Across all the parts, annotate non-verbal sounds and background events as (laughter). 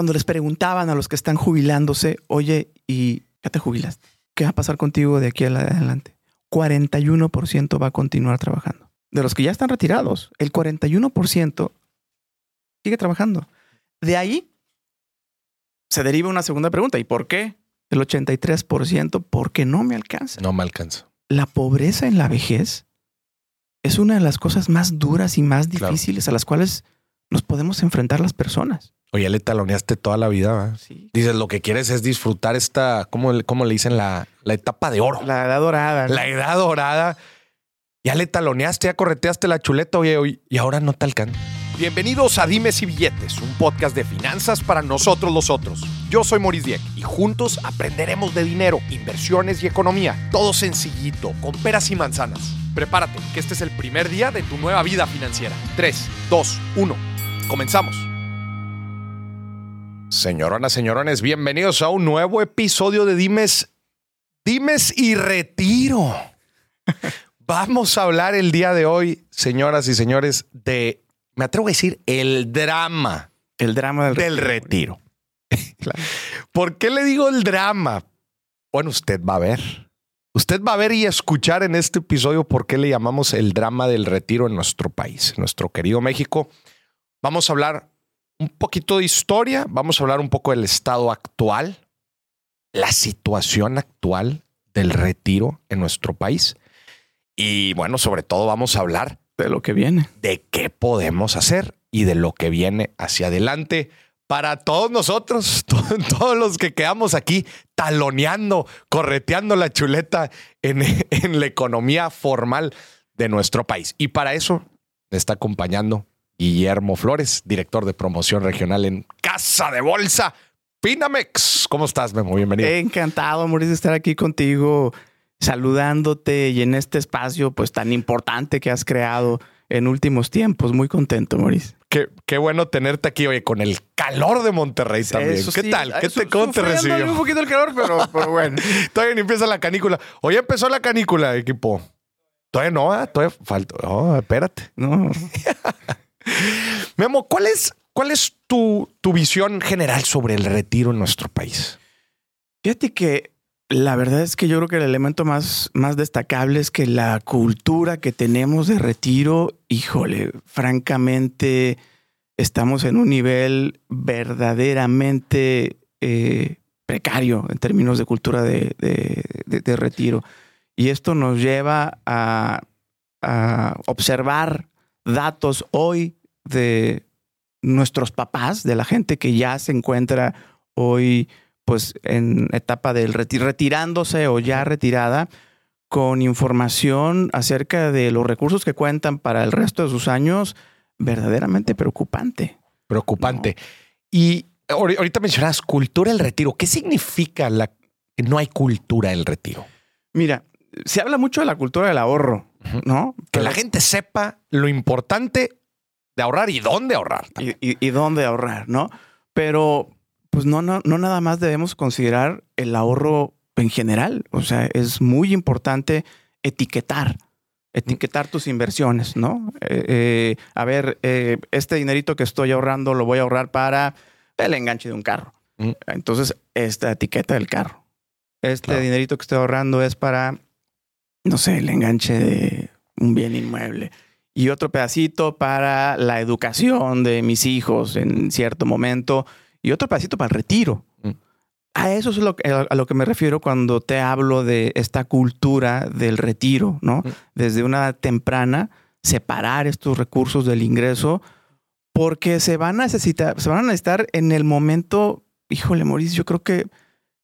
cuando les preguntaban a los que están jubilándose, oye, ¿y ya te jubilaste? ¿Qué va a pasar contigo de aquí adelante? 41% va a continuar trabajando. De los que ya están retirados, el 41% sigue trabajando. De ahí se deriva una segunda pregunta. ¿Y por qué? El 83% porque no me alcanza. No me alcanza. La pobreza en la vejez es una de las cosas más duras y más difíciles a las cuales nos podemos enfrentar las personas. Oye, le taloneaste toda la vida. Sí. Dices, lo que quieres es disfrutar esta, ¿cómo, cómo le dicen? La, la, etapa de oro. La edad dorada. La edad dorada. Ya le taloneaste, ya correteaste la chuleta, oye, y ahora no te alcanza. Bienvenidos a Dimes y Billetes, un podcast de finanzas para nosotros los otros. Yo soy Maurice Dieck y juntos aprenderemos de dinero, inversiones y economía. Todo sencillito, con peras y manzanas. Prepárate, que este es el primer día de tu nueva vida financiera. 3, 2, 1. Comenzamos. Señoronas, señorones, bienvenidos a un nuevo episodio de Dimes, Dimes y Retiro. Vamos a hablar el día de hoy, señoras y señores, de, me atrevo a decir, el drama. El drama del, retiro. (laughs) ¿Por qué le digo el drama? Bueno, usted va a ver. Usted va a ver y escuchar en este episodio por qué le llamamos el drama del retiro en nuestro país, en nuestro querido México. Vamos a hablar un poquito de historia, vamos a hablar un poco del estado actual, la situación actual del retiro en nuestro país. Y bueno, sobre todo vamos a hablar de lo que viene, de qué podemos hacer y de lo que viene hacia adelante para todos nosotros, (laughs) todos los que quedamos aquí taloneando, correteando la chuleta en, (laughs) en la economía formal de nuestro país. Y para eso me está acompañando Guillermo Flores, director de promoción regional en Casa de Bolsa. Pinamex, ¿cómo estás, Memo? Bienvenido. Encantado, Mauricio, de estar aquí contigo, saludándote y en este espacio pues tan importante que has creado en últimos tiempos. Muy contento, Mauricio. Qué, qué bueno tenerte aquí, oye, con el calor de Monterrey también. ¿Qué tal? ¿Qué te, ¿Cómo te recibió? un poquito el calor, pero, pero bueno. (laughs) Todavía ni empieza la canícula. Hoy empezó la canícula, equipo. Todavía no, ¿eh? todavía falta. Oh, espérate. No. (laughs) (laughs) Memo, ¿cuál es, cuál es tu, tu visión general sobre el retiro en nuestro país? Fíjate que la verdad es que yo creo que el elemento más, más destacable es que la cultura que tenemos de retiro, híjole, francamente, estamos en un nivel verdaderamente eh, precario en términos de cultura de, de, retiro. Y esto nos lleva a, a observar datos hoy de nuestros papás, de la gente que ya se encuentra hoy pues en etapa del retirándose o ya retirada, con información acerca de los recursos que cuentan para el resto de sus años, verdaderamente preocupante. Preocupante. Y ahorita mencionas cultura del retiro. ¿Qué significa la que no hay cultura del retiro? Mira, se habla mucho de la cultura del ahorro, ¿no? Que la gente sepa lo importante de ahorrar y dónde ahorrar. Y, dónde ahorrar, ¿no? Pero pues no, no, no nada más debemos considerar el ahorro en general. O sea, es muy importante etiquetar, etiquetar tus inversiones, ¿no? Eh, eh, a ver, eh, este dinerito que estoy ahorrando lo voy a ahorrar para el enganche de un carro. Entonces, esta etiqueta del carro. Este dinerito que estoy ahorrando es para, no sé, el enganche de un bien inmueble y otro pedacito para la educación de mis hijos en cierto momento y otro pedacito para el retiro. Mm. A eso es lo a lo que me refiero cuando te hablo de esta cultura del retiro, ¿no? Mm. Desde una temprana, separar estos recursos del ingreso, porque se van a necesitar, se van a necesitar en el momento, híjole, Mauricio, yo creo que,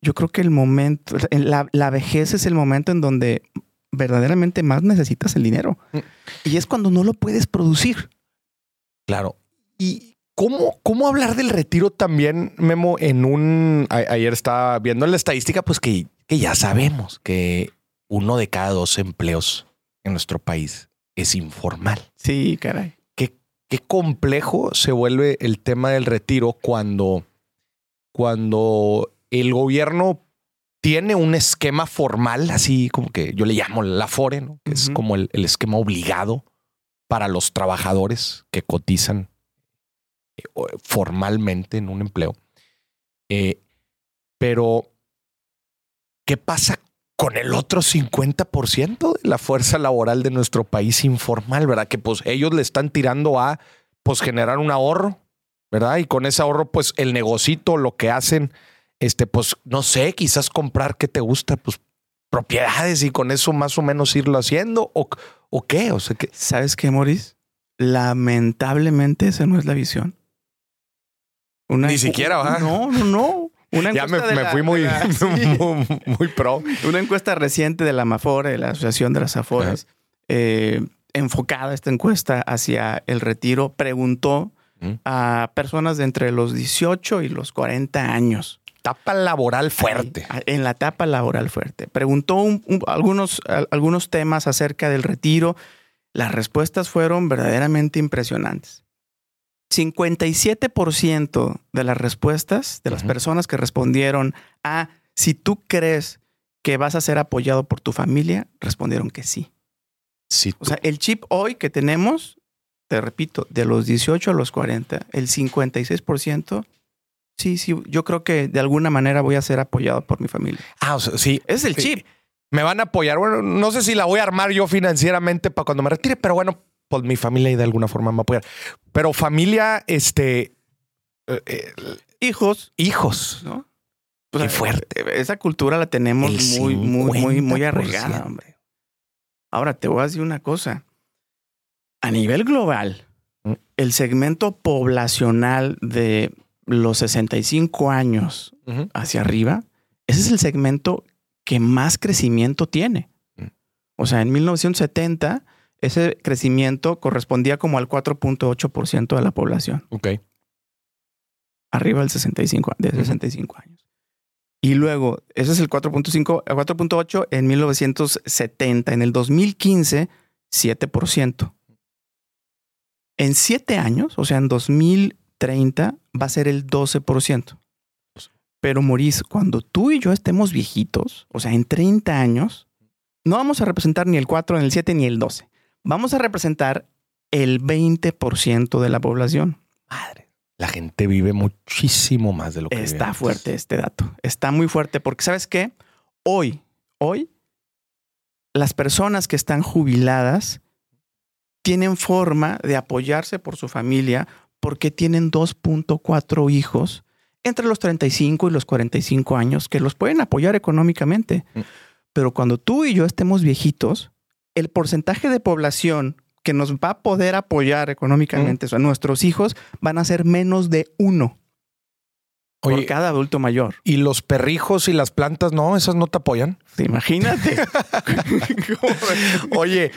yo creo que el momento, la, la vejez es el momento en donde verdaderamente más necesitas el dinero. Mm. Y es cuando no lo puedes producir. Claro. ¿Y cómo, cómo hablar del retiro también, Memo, en un... ayer estaba viendo la estadística, pues que, que ya sabemos que uno de cada dos empleos en nuestro país es informal. Sí, caray. Qué, qué complejo se vuelve el tema del retiro cuando, cuando el gobierno tiene un esquema formal, así como que yo le llamo la Afore, ¿no? que es como el, esquema obligado para los trabajadores que cotizan eh, formalmente en un empleo. Eh, pero, ¿qué pasa con el otro 50% de la fuerza laboral de nuestro país informal? ¿Verdad? Que pues ellos le están tirando a pues generar un ahorro, ¿verdad? Y con ese ahorro, pues el negocito, lo que hacen, este, pues no sé, quizás comprar qué te gusta, pues propiedades y con eso más o menos irlo haciendo o, o qué? O sea, que ¿Sabes qué, Maurice? Lamentablemente esa no es la visión. Una Ni siquiera, ¿verdad? No, no, no. Una (laughs) ya me, la- fui muy, de la- (laughs) sí. muy, muy pro. Una encuesta reciente de la Amafore, de la Asociación de las Afores, eh, enfocada esta encuesta hacia el retiro, preguntó Mm. a personas de entre los 18 y los 40 años. Tapa laboral fuerte. Ahí, En la etapa laboral fuerte. Preguntó un- un- algunos, al- algunos temas acerca del retiro. Las respuestas fueron verdaderamente impresionantes. 57% de las respuestas de las personas que respondieron a si tú crees que vas a ser apoyado por tu familia, respondieron que sí. Sí, O sea, el chip hoy que tenemos, te repito, de los 18 a los 40, el 56%, sí, sí, yo creo que de alguna manera voy a ser apoyado por mi familia. ah, o sea, sí. Es el Sí. chip. Me van a apoyar. Bueno, no sé si la voy a armar yo financieramente para cuando me retire, pero bueno, pues mi familia y de alguna forma me apoyar. Pero familia, este, eh, eh, Hijos, hijos. ¿no? Qué fuerte. Esa cultura la tenemos El muy, muy, muy, muy 50%. arraigada, hombre. Ahora te voy a decir una cosa. A nivel global, Mm. el segmento poblacional de los 65 años hacia arriba, ese es el segmento que más crecimiento tiene. Mm. O sea, en 1970, ese crecimiento correspondía como al 4.8% de la población, Ok. arriba del 65, de Ujú. 65 años. Y luego, ese es el 4.5, el 4.8 en 1970. En el 2015, 7%. En siete años, o sea, en 2030, va a ser el 12%. Pero, Maurice, cuando tú y yo estemos viejitos, o sea, en 30 años, no vamos a representar ni el 4, ni el 7, ni el 12. Vamos a representar el 20% de la población. Madre. La gente vive muchísimo más de lo que Está fuerte este dato. Está muy fuerte porque, ¿sabes qué? Hoy, hoy, las personas que están jubiladas tienen forma de apoyarse por su familia porque tienen 2.4 hijos entre los 35 y los 45 años que los pueden apoyar económicamente. Mm. Pero cuando tú y yo estemos viejitos, el porcentaje de población que nos va a poder apoyar económicamente, o sea, nuestros hijos, van a ser menos de uno por Oye, cada adulto mayor. ¿y los perrijos y las plantas no? ¿Esas no te apoyan? Imagínate. (laughs) Oye,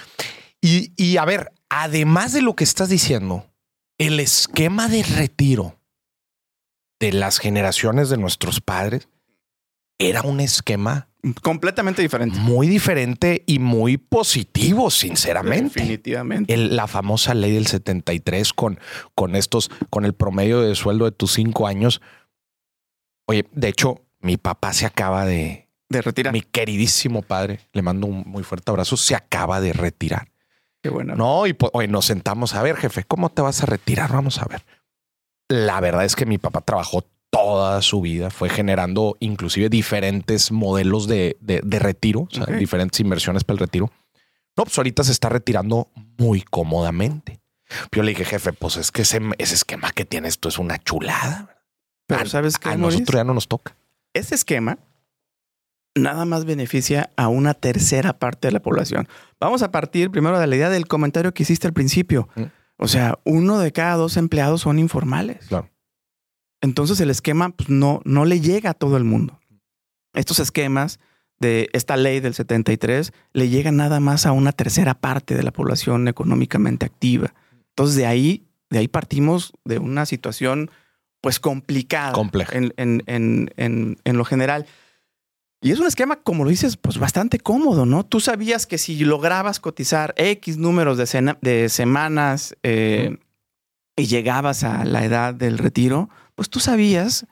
y, y a ver, además de lo que estás diciendo, el esquema de retiro de las generaciones de nuestros padres era un esquema Completamente diferente. muy diferente y muy positivo, sinceramente. Definitivamente. El- la famosa ley del 73 con, con estos, con el promedio de sueldo de tus cinco años. Oye, de hecho, mi papá se acaba de, De retirar. mi queridísimo padre, le mando un muy fuerte abrazo, se acaba de retirar. Qué bueno. No, y hoy nos sentamos a ver, jefe, ¿cómo te vas a retirar? Vamos a ver. La verdad es que mi papá trabajó toda su vida, fue generando inclusive diferentes modelos de, de- de retiro, o sea, Ok. diferentes inversiones para el retiro. No, pues ahorita se está retirando muy cómodamente. Yo le dije, jefe, pues es que ese, ese esquema que tienes tú es una chulada. Pero a, ¿sabes qué, a nosotros ya no nos toca. Ese esquema nada más beneficia a una tercera parte de la población. Vamos a partir primero de la idea del comentario que hiciste al principio. Mm. O sea, uno de cada dos empleados son informales. Claro. Entonces el esquema pues, no, no le llega a todo el mundo. Estos esquemas de esta ley del 73 le llegan nada más a una tercera parte de la población económicamente activa. Entonces de ahí, de ahí partimos de una situación pues complicada Compleja. en, en- en- en- en lo general. Y es un esquema, como lo dices, pues bastante cómodo, ¿no? Tú sabías que si lograbas cotizar X números de, sena- de semanas eh, y llegabas a la edad del retiro, pues tú sabías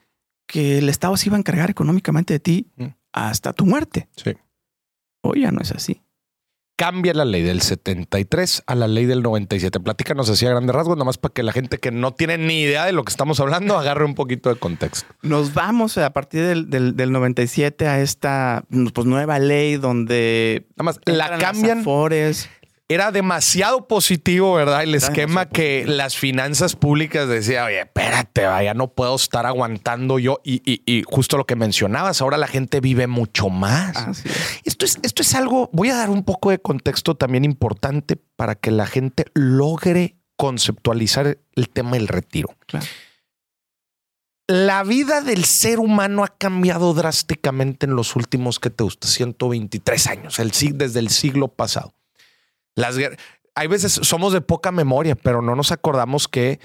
que el Estado se iba a encargar económicamente de ti Mm. hasta tu muerte. Sí. Hoy ya no es así. Cambia la ley del 73 a la ley del 97. Platícanos así a grandes rasgos, nada más para que la gente que no tiene ni idea de lo que estamos hablando (laughs) agarre un poquito de contexto. Nos vamos a partir del, del, del 97 a esta pues, nueva ley donde nada más la cambian. Afores era demasiado positivo, ¿verdad? El esquema que las finanzas públicas decía, oye, espérate, vaya, no puedo estar aguantando yo. Y, justo lo que mencionabas, ahora la gente vive mucho más. Esto, es, esto es algo, voy a dar un poco de contexto también importante para que la gente logre conceptualizar el tema del retiro. La vida del ser humano ha cambiado drásticamente en los últimos, que te gusta? 123 años, el, desde el siglo pasado. Las hay veces somos de poca memoria, pero no nos acordamos que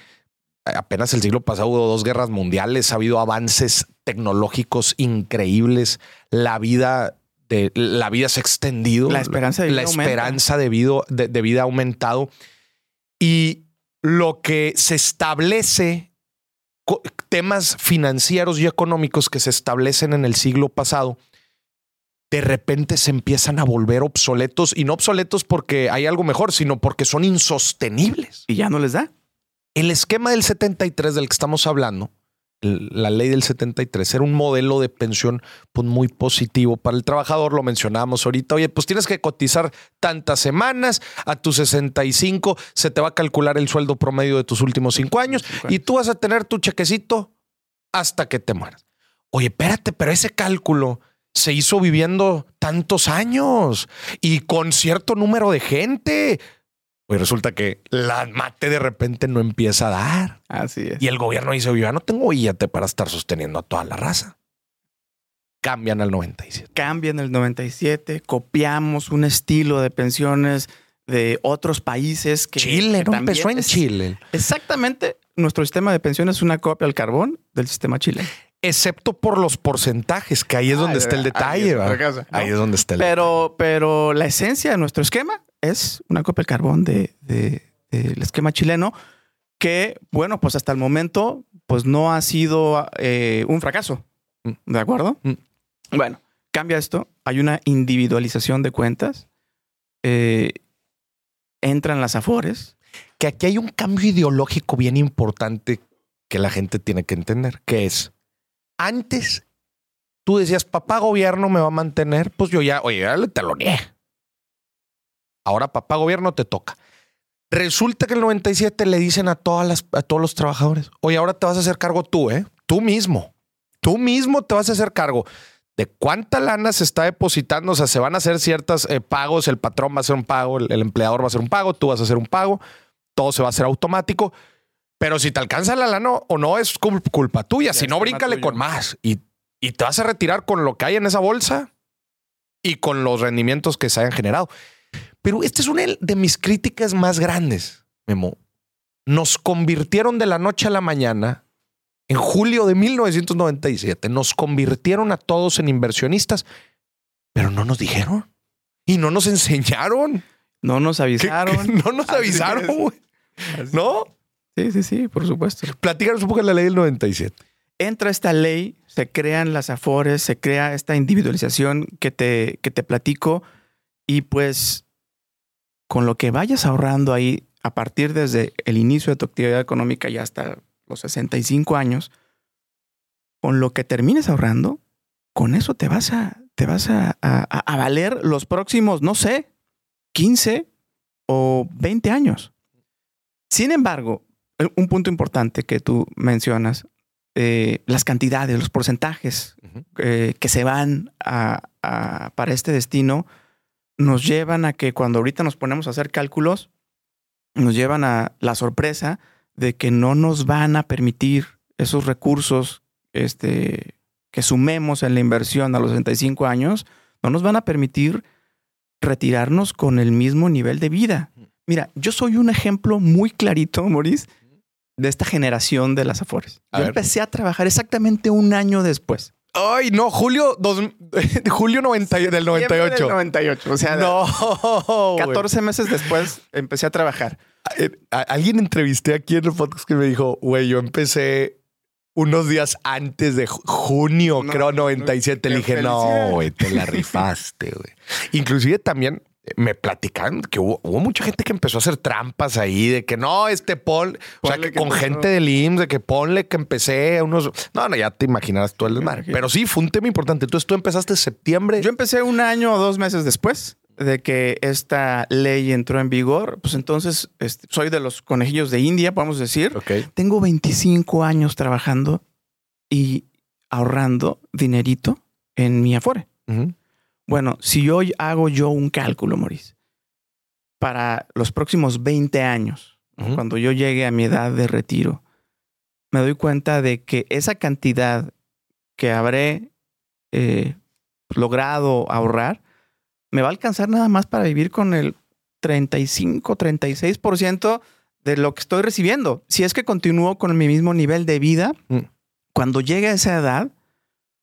apenas el siglo pasado hubo dos guerras mundiales, ha habido avances tecnológicos increíbles, la vida de la vida se ha extendido, la esperanza de vida, la esperanza de vida, de vida ha aumentado. Y lo que se establece temas financieros y económicos que se establecen en el siglo pasado de repente se empiezan a volver obsoletos y no obsoletos porque hay algo mejor, sino porque son insostenibles. Y ya no les da. El esquema del 73 del que estamos hablando, la ley del 73, era un modelo de pensión pues, muy positivo para el trabajador. Lo mencionábamos ahorita. Oye, pues tienes que cotizar tantas semanas. A tus 65 se te va a calcular el sueldo promedio de tus últimos cinco años y tú vas a tener tu chequecito hasta que te mueras. Oye, espérate, pero ese cálculo se hizo viviendo tantos años y con cierto número de gente. Pues resulta que la mate de repente no empieza a dar. Así es. Y el gobierno dice, yo no tengo billete para estar sosteniendo a toda la raza. Cambian al 97. Cambian el 97, copiamos un estilo de pensiones de otros países que... Chile, ¿no? Empezó en Chile. Exactamente. Nuestro sistema de pensiones es una copia al carbón del sistema chileno excepto por los porcentajes, que ahí es donde está el detalle. Ahí es, donde está el pero, Pero la esencia de nuestro esquema es una copia de carbón del de, esquema chileno que, bueno, pues hasta el momento, pues no ha sido eh, un fracaso. Mm. ¿De acuerdo? Mm. Bueno, cambia esto. Hay una individualización de cuentas. Eh, entran las afores. Que aquí hay un cambio ideológico bien importante que la gente tiene que entender, que es antes tú decías, papá gobierno me va a mantener, pues yo ya, oye, ya le taloneé. Ahora papá gobierno te toca. Resulta que el 97 le dicen a, todas a todos los trabajadores, oye, ahora te vas a hacer cargo tú, ¿eh? Tú mismo. Tú mismo te vas a hacer cargo de cuánta lana se está depositando. O sea, se van a hacer ciertos eh, pagos, el patrón va a hacer un pago, el, empleador va a hacer un pago, tú vas a hacer un pago, todo se va a hacer automático. Pero si te alcanza la lana o no, es culpa tuya. si no, bríncale con más. Y, y te vas a retirar con lo que hay en esa bolsa y con los rendimientos que se hayan generado. Pero esta es una de mis críticas más grandes, Memo. Nos convirtieron de la noche a la mañana, en julio de 1997, nos convirtieron a todos en inversionistas, pero no nos dijeron y no nos enseñaron. No nos avisaron. (laughs) no nos avisaron, ¿No? Sí, sí, sí, por supuesto. Platícanos un poco de la ley del 97. Entra esta ley, se crean las afores, se crea esta individualización que te, que te platico y pues con lo que vayas ahorrando ahí a partir desde el inicio de tu actividad económica y hasta los 65 años, con lo que termines ahorrando, con eso te vas a, te vas a, a valer los próximos, no sé, 15 o 20 años. Sin embargo, un punto importante que tú mencionas, eh, las cantidades, los porcentajes eh, que se van para este destino, nos llevan a que cuando ahorita nos ponemos a hacer cálculos, nos llevan a la sorpresa de que no nos van a permitir esos recursos este, que sumemos en la inversión a los 65 años, no nos van a permitir retirarnos con el mismo nivel de vida. Mira, yo soy un ejemplo muy clarito, Maurice, de esta generación de las Afores. Yo empecé a trabajar exactamente un año después. Ay, no, julio, (laughs) julio 90, del 98. Del 98. O sea, no, 14 meses después empecé a trabajar. Eh, alguien entrevisté aquí en el podcast que me dijo, güey, yo empecé unos días antes de junio, creo, 97. Le dije, no, güey, te la rifaste, güey. Inclusive también me platicaban que hubo, hubo mucha gente que empezó a hacer trampas ahí de que no, este Paul, o sea, que que con empezó. gente del IMSS, de que ponle que empecé unos. No, no, ya te imaginarás todo el desmadre. Pero sí, fue un tema importante. Entonces tú empezaste en septiembre. Yo empecé un año o dos meses después de que esta ley entró en vigor. Pues entonces este, soy de los conejillos de India, podemos decir. Tengo 25 años trabajando y ahorrando dinerito en mi Afore. Ujú. Bueno, si hoy hago yo un cálculo, Maurice, para los próximos 20 años, cuando yo llegue a mi edad de retiro, me doy cuenta de que esa cantidad que habré eh, logrado ahorrar me va a alcanzar nada más para vivir con el 35, 36% de lo que estoy recibiendo. Si es que continúo con mi mismo nivel de vida, Mm. cuando llegue a esa edad,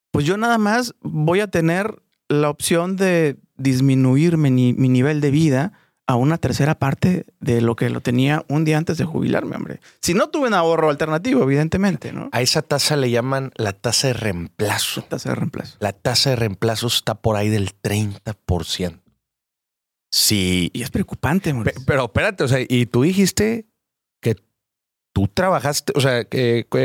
pues yo nada más voy a tener la opción de disminuir mi, ni- mi nivel de vida a una tercera parte de lo que lo tenía un día antes de jubilarme, hombre. Si no tuve un ahorro alternativo, evidentemente, ¿no? A esa tasa le llaman la tasa de reemplazo. Tasa de reemplazo. La tasa de reemplazo está por ahí del 30%. Sí. Y es preocupante, Mauricio. pero espérate, o sea, y tú dijiste que tú trabajaste, o sea,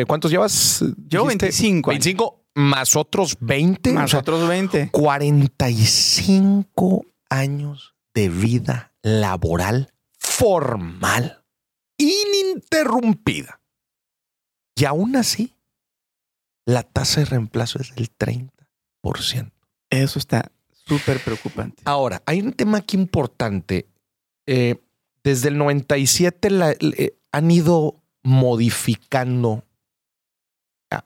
¿cuántos llevas? Yo Dijiste 25 años. 25 más otros 20. Más o sea, otros 20. 45 años de vida laboral formal, ininterrumpida. Y aún así, la tasa de reemplazo es del 30%. Eso está súper preocupante. Ahora, hay un tema aquí importante. Eh, desde el 97 la- eh, han ido modificando.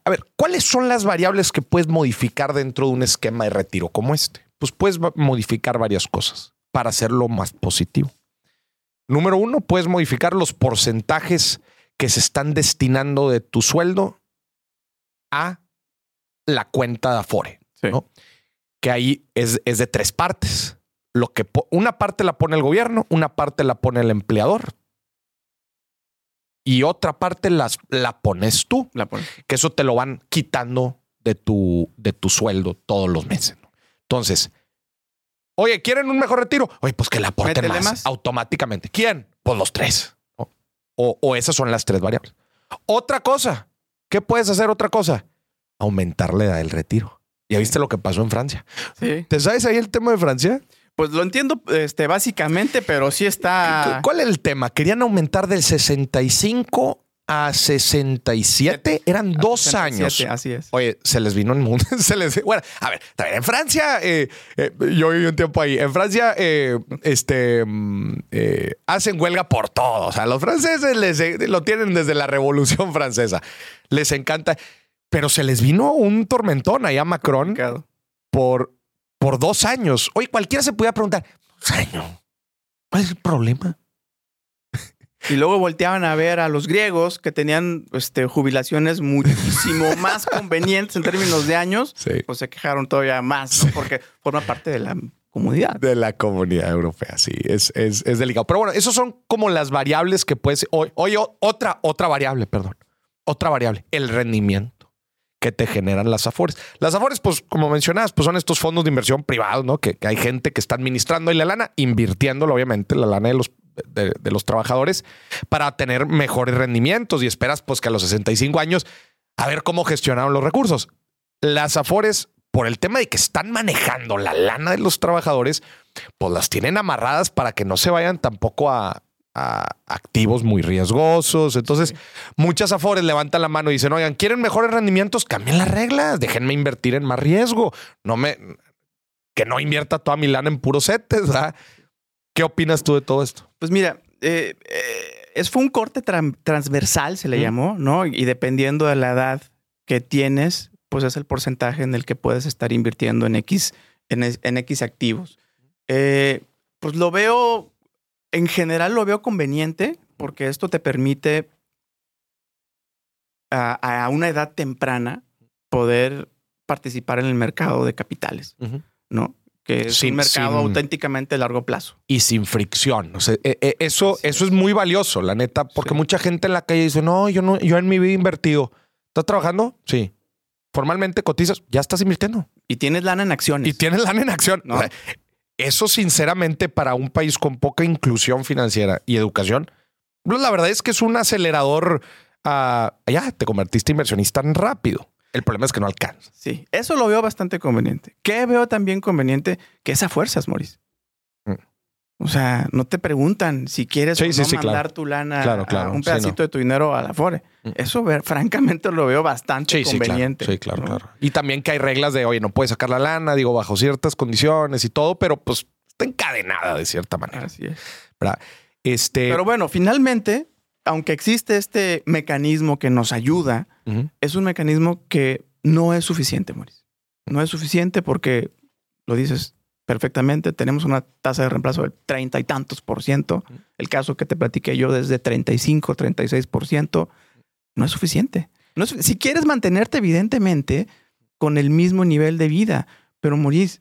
A ver, ¿cuáles son las variables que puedes modificar dentro de un esquema de retiro como este? Pues puedes modificar varias cosas para hacerlo más positivo. Número uno, puedes modificar los porcentajes que se están destinando de tu sueldo a la cuenta de Afore Sí. ¿no? que ahí es, es de tres partes. Lo que una parte la pone el gobierno, una parte la pone el empleador y otra parte las, la pones tú, La pon- que eso te lo van quitando de tu, de tu sueldo todos los meses. ¿no? Entonces, oye, ¿quieren un mejor retiro? Oye, pues que la aporten más, más. automáticamente. ¿Quién? Pues los tres. ¿no? O, o esas son las tres variables. Otra cosa, ¿qué puedes hacer otra cosa? Aumentar la edad del retiro. ¿Ya viste lo que pasó en Francia? Sí. ¿Te sabes ahí el tema de Francia? Pues lo entiendo este, básicamente, pero sí está. ¿Cuál era el tema? Querían aumentar del 65 a 67. Eran dos 67, años. Así es. Oye, se les vino el mundo. (laughs) se les, bueno, a ver, en Francia, eh, eh, yo viví un tiempo ahí. En Francia, eh, este, mm, hacen huelga por todo. O sea, los franceses les, lo tienen desde la Revolución Francesa. Les encanta. Pero se les vino un tormentón allá a Macron por, por dos años. Oye, cualquiera se podía preguntar, ¿dos años? ¿Cuál es el problema? Y luego volteaban a ver a los griegos que tenían este, jubilaciones muchísimo (laughs) más convenientes en términos de años. Sí. Pues se quejaron todavía más, ¿no? Porque forma parte de la comunidad. De la comunidad europea, sí, es, es, es delicado. Pero bueno, esos son como las variables que puedes. Oye, oye, otra, otra variable, perdón. Otra variable, el rendimiento que te generan las Afores. Las Afores, pues, como mencionabas, pues son estos fondos de inversión privados, ¿no? Que, hay gente que está administrando y la lana, invirtiéndolo, obviamente, la lana de los, de los trabajadores para tener mejores rendimientos y esperas, pues, que a los 65 años, a ver cómo gestionaron los recursos. Las Afores, por el tema de que están manejando la lana de los trabajadores, pues las tienen amarradas para que no se vayan tampoco a, a activos muy riesgosos. Entonces, muchas Afores levantan la mano y dicen, oigan, ¿quieren mejores rendimientos? Cambien las reglas, déjenme invertir en más riesgo. No me... Que no invierta toda mi lana en puros setes, ¿verdad? ¿Qué opinas tú de todo esto? Pues mira, eh, eh, es, fue un corte tran- transversal, se le Mm. llamó, ¿no? Y dependiendo de la edad que tienes, pues es el porcentaje en el que puedes estar invirtiendo en X, en X activos. Eh, pues lo veo, en general lo veo conveniente porque esto te permite a, a una edad temprana poder participar en el mercado de capitales, ¿no? Que es Sin- un mercado sin- auténticamente a largo plazo. y sin fricción. O sea, eh, eh, eso, eso es muy valioso, la neta, porque Sí. mucha gente en la calle dice, no, yo no, yo en mi vida he invertido. ¿Estás trabajando? Sí. Formalmente cotizas, ya estás invirtiendo. Y tienes lana en acciones. Y tienes lana en acción. No. O sea, eso sinceramente para un país con poca inclusión financiera y educación, la verdad es que es un acelerador. a ya, te convertiste inversionista tan rápido. El problema es que no alcanza. Sí, eso lo veo bastante conveniente. ¿Qué veo también conveniente? Que es a fuerzas, Maurice. O sea, no te preguntan si quieres Sí, o no sí, mandar claro. tu lana Claro, a claro. un pedacito no. de tu dinero a la Afore. Mm. Eso, ver- francamente, lo veo bastante conveniente. Sí, claro, ¿no? claro. Y también que hay reglas de, oye, no puedes sacar la lana, digo, bajo ciertas condiciones y todo, pero pues está encadenada de cierta manera. Así es. ¿verdad? Este, Pero bueno, finalmente, aunque existe este mecanismo que nos ayuda, es un mecanismo que no es suficiente, Maurice. No es suficiente porque, lo dices perfectamente, tenemos una tasa de reemplazo del treinta y tantos por ciento. El caso que te platiqué yo desde 35, 36 por ciento. No es suficiente. No es- si quieres mantenerte, evidentemente, con el mismo nivel de vida, pero Maurice,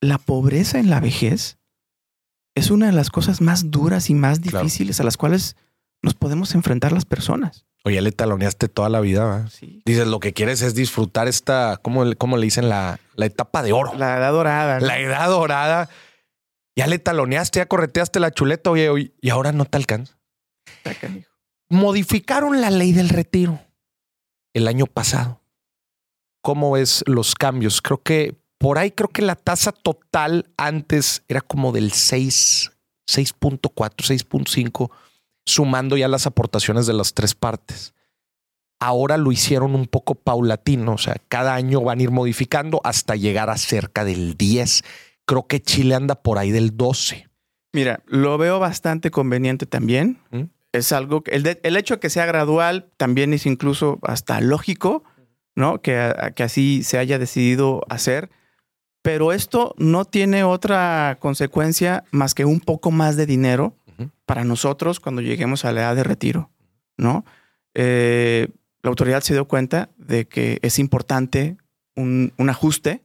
la pobreza en la vejez es una de las cosas más duras y más Claro. difíciles a las cuales nos podemos enfrentar las personas. Oye, le taloneaste toda la vida. Sí. Dices, lo que quieres es disfrutar esta, ¿cómo, le- cómo le dicen? La, la etapa de oro. La edad dorada. ¿no? La edad dorada. Ya le taloneaste, ya correteaste la chuleta, oye, y ahora no te alcanza. Modificaron la ley del retiro el año pasado. ¿Cómo ves los cambios? Creo que por ahí creo que la tasa total antes era como del 6, 6.4, 6.5, sumando ya las aportaciones de las tres partes. Ahora lo hicieron un poco paulatino, o sea, cada año van a ir modificando hasta llegar a cerca del 10. Creo que Chile anda por ahí del 12. Mira, lo veo bastante conveniente también. ¿Mm? Es algo que el, de- el hecho de que sea gradual también es incluso hasta lógico, ¿no? Que, que así se haya decidido hacer. Pero esto no tiene otra consecuencia más que un poco más de dinero. Para nosotros cuando lleguemos a la edad de retiro, ¿no? Eh, la autoridad se dio cuenta de que es importante un, un ajuste.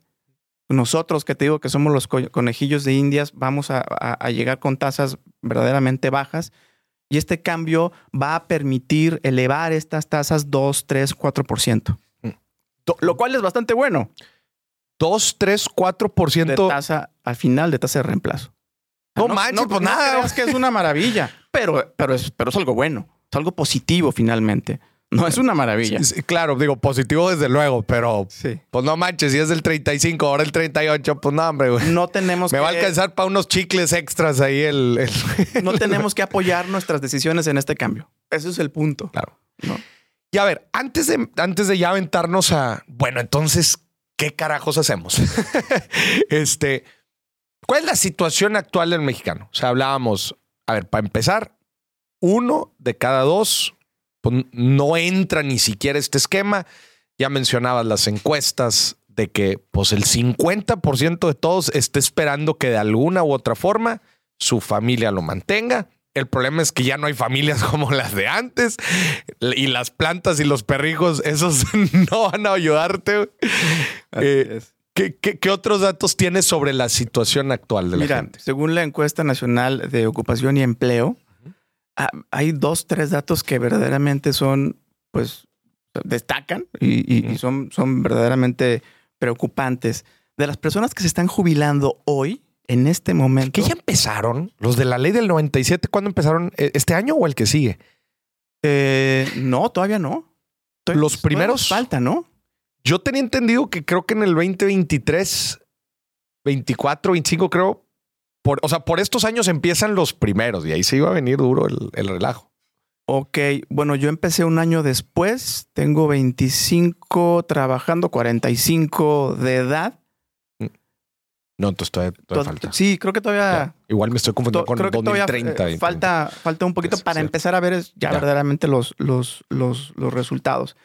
Nosotros, que te digo que somos los co- conejillos de Indias, vamos a, a- a llegar con tasas verdaderamente bajas y este cambio va a permitir elevar estas tasas 2, 3, 4%. Mm. Lo cual es bastante bueno 2, 3, 4%. de tasa al final de tasa de reemplazo. No manches, pues nada. creas que es una maravilla, (laughs) pero, pero, es, pero es algo bueno, es algo positivo finalmente. No es una maravilla. Sí, Claro, digo, positivo desde luego, pero Sí. pues no manches, si es del 35, ahora el 38, pues no, hombre, güey. No tenemos Me que, va a alcanzar para unos chicles extras ahí el... el- (laughs) no tenemos que apoyar nuestras decisiones en este cambio. Ese es el punto. Claro. ¿no? Y a ver, antes de, antes de ya aventarnos a... Bueno, entonces, ¿qué carajos hacemos? (laughs) este, ¿cuál es la situación actual del mexicano? O sea, hablábamos, a ver, para empezar, uno de cada dos pues, no entra ni siquiera este esquema. Ya mencionabas las encuestas de que pues el 50% de todos está esperando que de alguna u otra forma su familia lo mantenga. El problema es que ya no hay familias (laughs) como las de antes y las plantas y los perrijos, esos (laughs) no van a ayudarte. Eh. ¿Qué, qué, qué otros datos tienes sobre la situación actual de la Mira, gente? según la encuesta nacional de ocupación y empleo, ah, hay dos, tres datos que verdaderamente son, pues, destacan y, y- y Ujú. son, son verdaderamente preocupantes. De las personas que se están jubilando hoy, en este momento, ¿Que ya empezaron? ¿Los de la ley del 97 cuándo empezaron? ¿E- ¿Este año o el que sigue? eh, no, todavía no. Todavía- Los primeros- falta, ¿no? Yo tenía entendido que creo que en el 2023, 24, 25 creo, por, o sea, por estos años empiezan los primeros y ahí se iba a venir duro el, el relajo. Ok, bueno, yo empecé un año después, tengo 25 trabajando, 45 de edad. No, entonces todavía, todavía To- falta. Sí, creo que todavía... Ya. Igual me estoy confundiendo con creo que todavía 2030. eh, y falta, falta un poquito para empezar a ver ya, Ya. verdaderamente los, los, los, los resultados.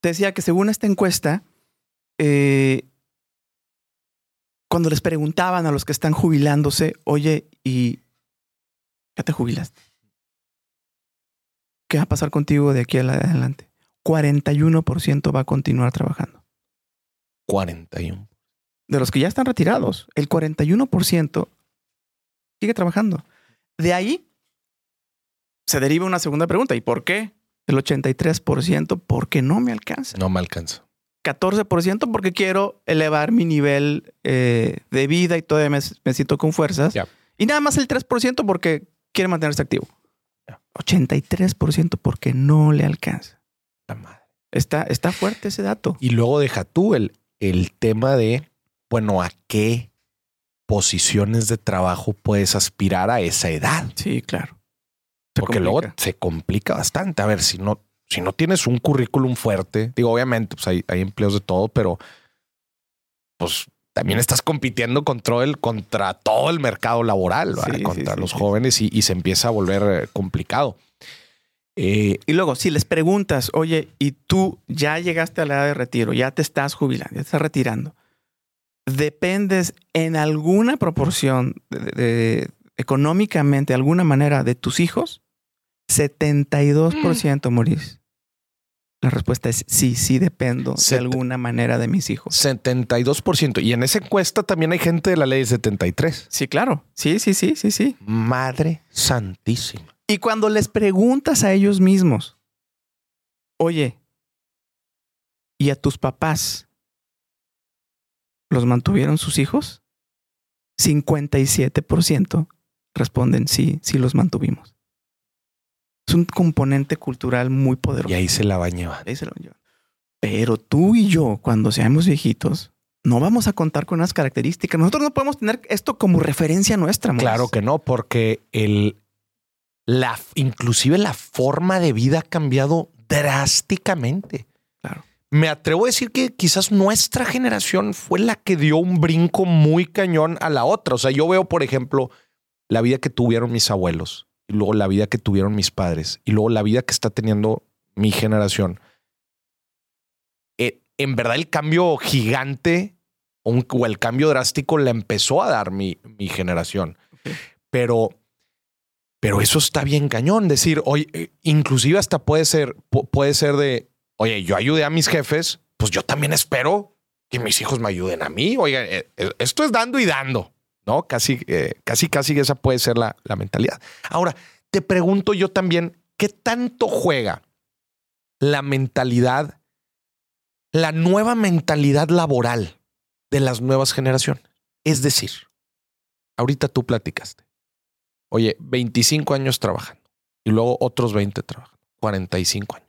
Te decía que según esta encuesta, eh, cuando les preguntaban a los que están jubilándose, oye, ¿y ya te jubilaste? ¿Qué va a pasar contigo de aquí adelante? 41% va a continuar trabajando. 41. de los que ya están retirados, el 41% sigue trabajando. De ahí se deriva una segunda pregunta. ¿Y por qué? El 83%, porque no me alcanza. No me alcanza. 14% porque quiero elevar mi nivel eh, de vida y todavía me, me siento con fuerzas. Y nada más el 3% porque quiere mantenerse activo. 83% porque no le alcanza. La madre. Está, está fuerte ese dato. Y luego deja tú el, el tema de, bueno, ¿a qué posiciones de trabajo puedes aspirar a esa edad? Sí, claro. Se Porque luego se complica bastante. A ver, si no, si no tienes un currículum fuerte, digo, obviamente, pues hay, hay empleos de todo, pero pues también estás compitiendo contra el, contra todo el mercado laboral, contra sí, los sí, jóvenes y, y se empieza a volver eh, complicado. Eh, Y luego, si les preguntas, oye, y tú ya llegaste a la edad de retiro, ya te estás jubilando, ya te estás retirando, dependes en alguna proporción de, de- económicamente, de alguna manera, de tus hijos, 72%, Maurice. La respuesta es sí, sí dependo de alguna manera de mis hijos. 72%. Y en esa encuesta también hay gente de la ley 73. Sí, claro. Sí, sí, sí, sí, sí. Madre santísima. Y cuando les preguntas a ellos mismos, oye, ¿y a tus papás los mantuvieron sus hijos? 57% responden sí, sí los mantuvimos. Es un componente cultural muy poderoso. Y ahí se la va a llevar. Ahí se llevan. Pero tú y yo, cuando seamos viejitos, no vamos a contar con unas características. Nosotros no podemos tener esto como referencia nuestra. Mois. Claro que no, porque el, la, inclusive la forma de vida ha cambiado drásticamente. Claro. Me atrevo a decir que quizás nuestra generación fue la que dio un brinco muy cañón a la otra. O sea, yo veo, por ejemplo, la vida que tuvieron mis abuelos y luego la vida que tuvieron mis padres y luego la vida que está teniendo mi generación. Eh, en verdad, el cambio gigante o, un- o el cambio drástico la empezó a dar mi, mi generación. Pero, pero eso está bien cañón. Decir, oye, eh, inclusive hasta puede ser, pu- puede ser de, oye, yo ayudé a mis jefes, pues yo también espero que mis hijos me ayuden a mí. Oiga, eh, esto es dando y dando, ¿no? Casi, eh, casi, casi esa puede ser la, la mentalidad. Ahora, te pregunto yo también, ¿qué tanto juega la mentalidad, la nueva mentalidad laboral de las nuevas generaciones? Es decir, ahorita tú platicaste, oye, 25 años trabajando y luego otros 20 trabajando, 45 años.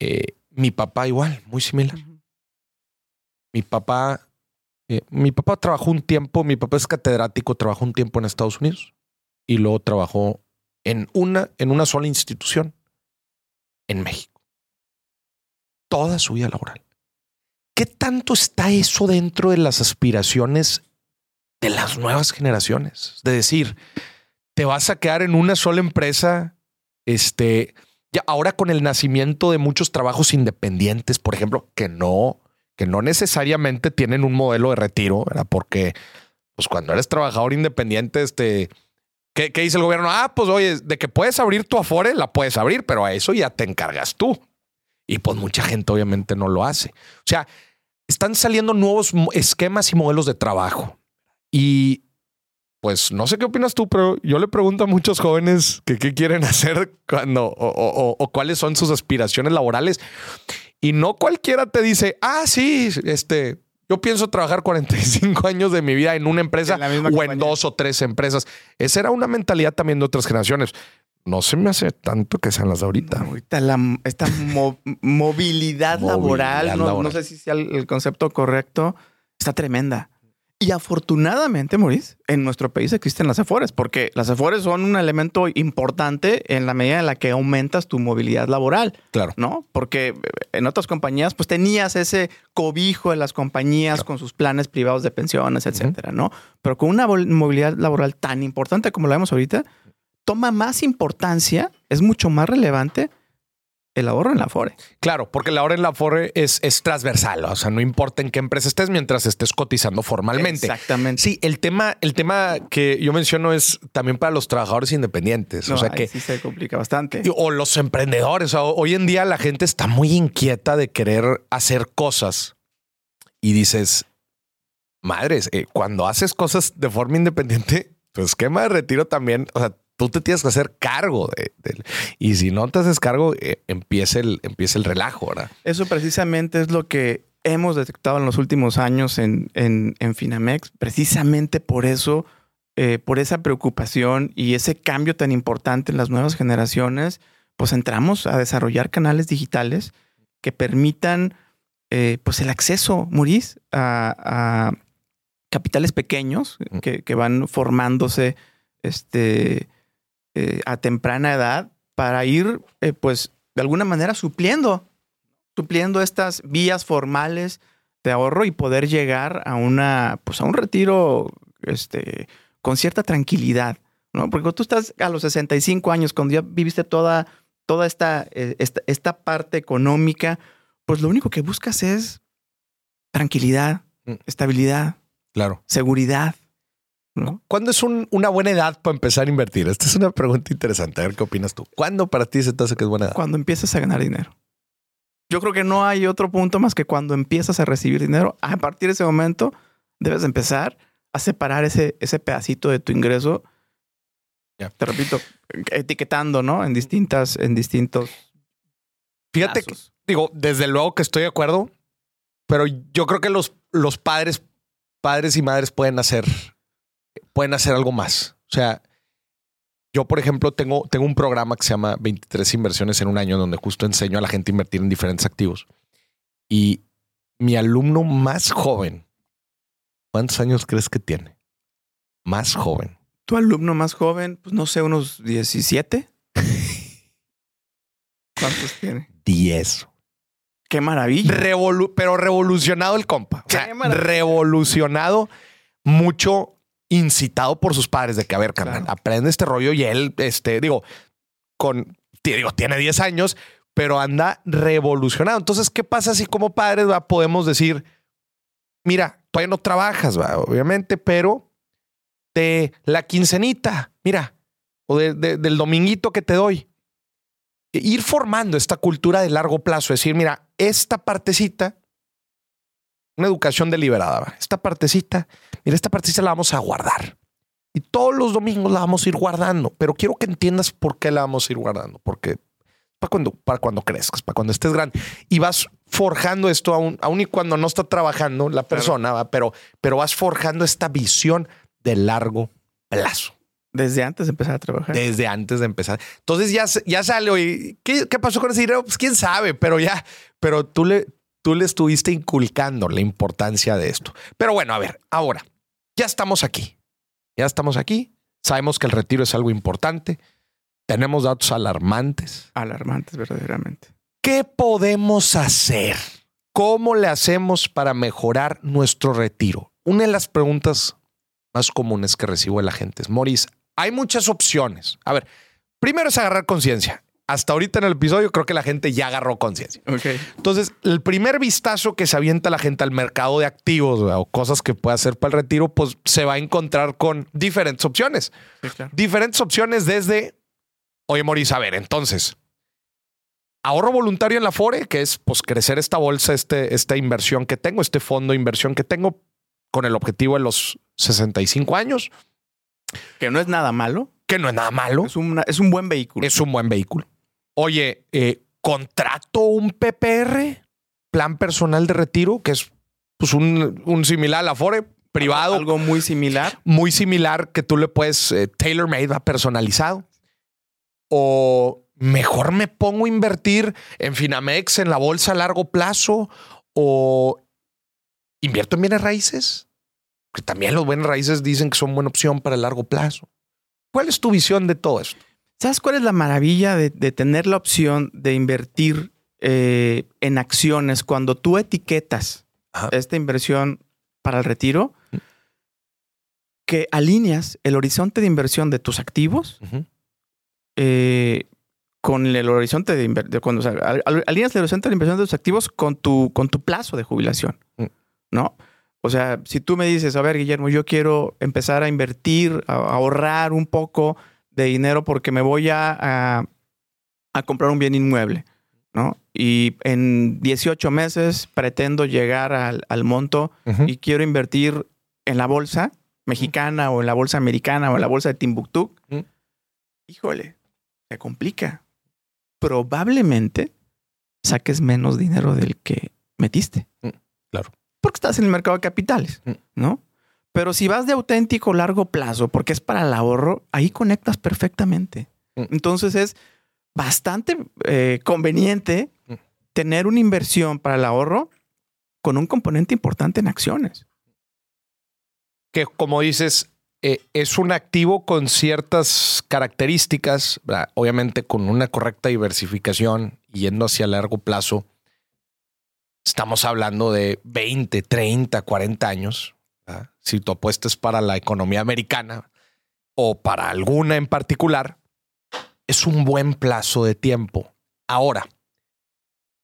Eh, mi papá igual, muy similar. Mi papá, eh, mi papá trabajó un tiempo, mi papá es catedrático, trabajó un tiempo en Estados Unidos y luego trabajó en una, en una sola institución en México. Toda su vida laboral. ¿Qué tanto está eso dentro de las aspiraciones de las nuevas generaciones? De decir, te vas a quedar en una sola empresa, este, ya ahora con el nacimiento de muchos trabajos independientes, por ejemplo, que no, que no necesariamente tienen un modelo de retiro, ¿verdad? Porque pues cuando eres trabajador independiente, este, ¿qué, dice el gobierno? Ah, pues oye, de que puedes abrir tu Afore, la puedes abrir, pero a eso ya te encargas tú. Y pues mucha gente obviamente no lo hace. O sea, están saliendo nuevos esquemas y modelos de trabajo. Y pues no sé qué opinas tú, pero yo le pregunto a muchos jóvenes que qué quieren (laughs) hacer cuando o- o cuáles son sus aspiraciones laborales. Y no cualquiera te dice, ah, sí, este, yo pienso trabajar 45 años de mi vida en una empresa En o en dos o tres empresas. Esa era una mentalidad también de otras generaciones. No se me hace tanto que sean las de ahorita. Ahorita la, esta mo- movilidad, laboral, no, laboral. no sé si sea el, el concepto correcto, está tremenda. Y afortunadamente, Maurice, en nuestro país existen las afores, porque las afores son un elemento importante en la medida en la que aumentas tu movilidad laboral, Claro. ¿no? Porque eh, en otras compañías, pues tenías ese cobijo de las compañías con sus planes privados de pensiones, etcétera, ¿no? Pero con una movilidad laboral tan importante como la vemos ahorita, toma más importancia, es mucho más relevante el ahorro en la Afore. Claro, porque la hora en la Afore es, es transversal. O sea, no importa en qué empresa estés mientras estés cotizando formalmente. Exactamente. Sí, el tema, el tema que yo menciono es también para los trabajadores independientes. No, o sea ahí que sí se complica bastante. o los emprendedores. O- hoy en día la gente está muy inquieta de querer hacer cosas y dices, madres, eh, cuando haces cosas de forma independiente, tu esquema de retiro también, o sea, tú te tienes que hacer cargo de, de- y si no te haces cargo, eh, empieza el, empieza el relajo, ¿verdad? Eso precisamente es lo que hemos detectado en los últimos años en, en, en Finamex. Precisamente por eso, eh, por esa preocupación y ese cambio tan importante en las nuevas generaciones, pues entramos a desarrollar canales digitales que permitan eh, pues el acceso, Maurice, a, a capitales pequeños que, que van formándose este, eh, a temprana edad para ir, eh, pues, de alguna manera supliendo, supliendo estas vías formales de ahorro y poder llegar a una, pues, a un retiro, este, con cierta tranquilidad, ¿no? Porque cuando tú estás a los 65 años, cuando ya viviste toda, toda esta, eh, esta, esta parte económica, pues lo único que buscas es tranquilidad, Mm. estabilidad, Claro. seguridad, ¿no? ¿Cuándo es un- una buena edad para empezar a invertir? Esta es una pregunta interesante. A ver qué opinas tú. ¿Cuándo para ti se te hace que es buena edad? Cuando empiezas a ganar dinero. Yo creo que no hay otro punto más que cuando empiezas a recibir dinero. A partir de ese momento debes empezar a separar ese, ese pedacito de tu ingreso. Ya. Te repito, etiquetando, ¿no? En distintas, en distintos. Fíjate que, digo, desde luego que estoy de acuerdo, pero yo creo que los, los padres, padres y madres pueden hacer, pueden hacer algo más. O sea, yo, por ejemplo, tengo, tengo un programa que se llama 23 inversiones en un año, donde justo enseño a la gente a invertir en diferentes activos. Y mi alumno más joven, ¿cuántos años crees que tiene? Más joven. Tu alumno más joven, pues no sé, unos 17. (laughs) ¿Cuántos tiene? 10. Qué maravilla. Revolu- pero revolucionado el compa. O sea, revolucionado, mucho incitado por sus padres de que, a ver, carnal, Claro. aprende este rollo y él, este, digo, con, digo, tiene 10 años, pero anda revolucionado. Entonces, ¿qué pasa si como padres va, podemos decir, mira, todavía no trabajas, va, obviamente, pero de la quincenita, mira, o de- de- del dominguito que te doy, ir formando esta cultura de largo plazo, decir, mira, esta partecita, una educación deliberada, esta partecita, mira, esta partecita la vamos a guardar. Y todos los domingos la vamos a ir guardando, pero quiero que entiendas por qué la vamos a ir guardando, porque para cuando, para cuando crezcas, para cuando estés grande. Y vas forjando esto aún, aún y cuando no está trabajando la persona, ¿va? pero, pero vas forjando esta visión de largo plazo Desde antes de empezar a trabajar. desde antes de empezar. Entonces ya, ya sale, oye, ¿qué, ¿qué pasó con ese dinero? Pues quién sabe, pero ya, pero tú le, tú le estuviste inculcando la importancia de esto. Pero bueno, a ver, ahora, ya estamos aquí. Ya estamos aquí. Sabemos que el retiro es algo importante. Tenemos datos alarmantes. Alarmantes, verdaderamente. ¿Qué podemos hacer? ¿Cómo le hacemos para mejorar nuestro retiro? Una de las preguntas más comunes que recibo de la gente es, Moris, hay muchas opciones. A ver, primero es agarrar conciencia. Hasta ahorita en el episodio creo que la gente ya agarró conciencia. Ok. Entonces, el primer vistazo que se avienta la gente al mercado de activos o cosas que puede hacer para el retiro, pues se va a encontrar con diferentes opciones Sí, claro. diferentes opciones desde, oye, Moris, a ver, entonces, ahorro voluntario en la FORE, que es pues crecer esta bolsa, este, esta inversión que tengo, este fondo de inversión que tengo con el objetivo de los 65 años, Que no es nada malo. que no es nada malo, Es, una, es un buen vehículo. es un buen vehículo. Oye, eh, contrato un PPR, plan personal de retiro, que es pues un, un similar a la FORE, privado, Algo muy similar. muy similar que tú le puedes eh, tailor made, va personalizado. O mejor me pongo a invertir en Finamex, en la bolsa a largo plazo, o invierto en bienes raíces, que también los bienes raíces dicen que son buena opción para el largo plazo. ¿Cuál es tu visión de todo esto? ¿Sabes cuál es la maravilla de, de tener la opción de invertir eh, en acciones cuando tú etiquetas Ajá. esta inversión para el retiro? Que alineas el horizonte de inversión de tus activos eh, con el horizonte de inversión. O sea, al- al- alineas el horizonte de inversión de tus activos con tu, con tu plazo de jubilación. Mm. ¿No? O sea, si tú me dices, a ver, Guillermo, yo quiero empezar a invertir, a ahorrar un poco de dinero porque me voy a, a, a comprar un bien inmueble, ¿no? Y en 18 meses pretendo llegar al, al monto y quiero invertir en la bolsa mexicana o en la bolsa americana o en la bolsa de Timbuktu, híjole, se complica. Probablemente saques menos dinero del que metiste. Claro. Porque estás en el mercado de capitales. ¿no? Pero si vas de auténtico largo plazo, porque es para el ahorro, ahí conectas perfectamente. Mm. Entonces es bastante eh, conveniente Mm. tener una inversión para el ahorro con un componente importante en acciones. que como dices, eh, es un activo con ciertas características, ¿verdad? obviamente con una correcta diversificación yendo hacia largo plazo. Estamos hablando de 20, 30, 40 años. Si tu apuesta es para la economía americana o para alguna en particular, es un buen plazo de tiempo. Ahora,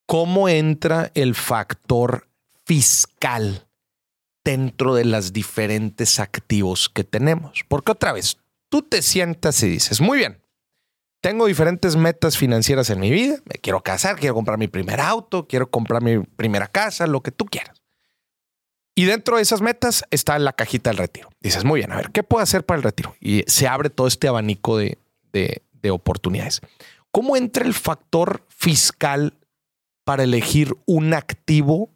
¿cómo entra el factor fiscal? dentro de las diferentes activos que tenemos. Porque otra vez, tú te sientas y dices, muy bien, tengo diferentes metas financieras en mi vida, me quiero casar, quiero comprar mi primer auto, quiero comprar mi primera casa, lo que tú quieras. Y dentro de esas metas está la cajita del retiro. Dices, muy bien, a ver, ¿qué puedo hacer para el retiro? Y se abre todo este abanico de, de, de oportunidades. ¿Cómo entra el factor fiscal para elegir un activo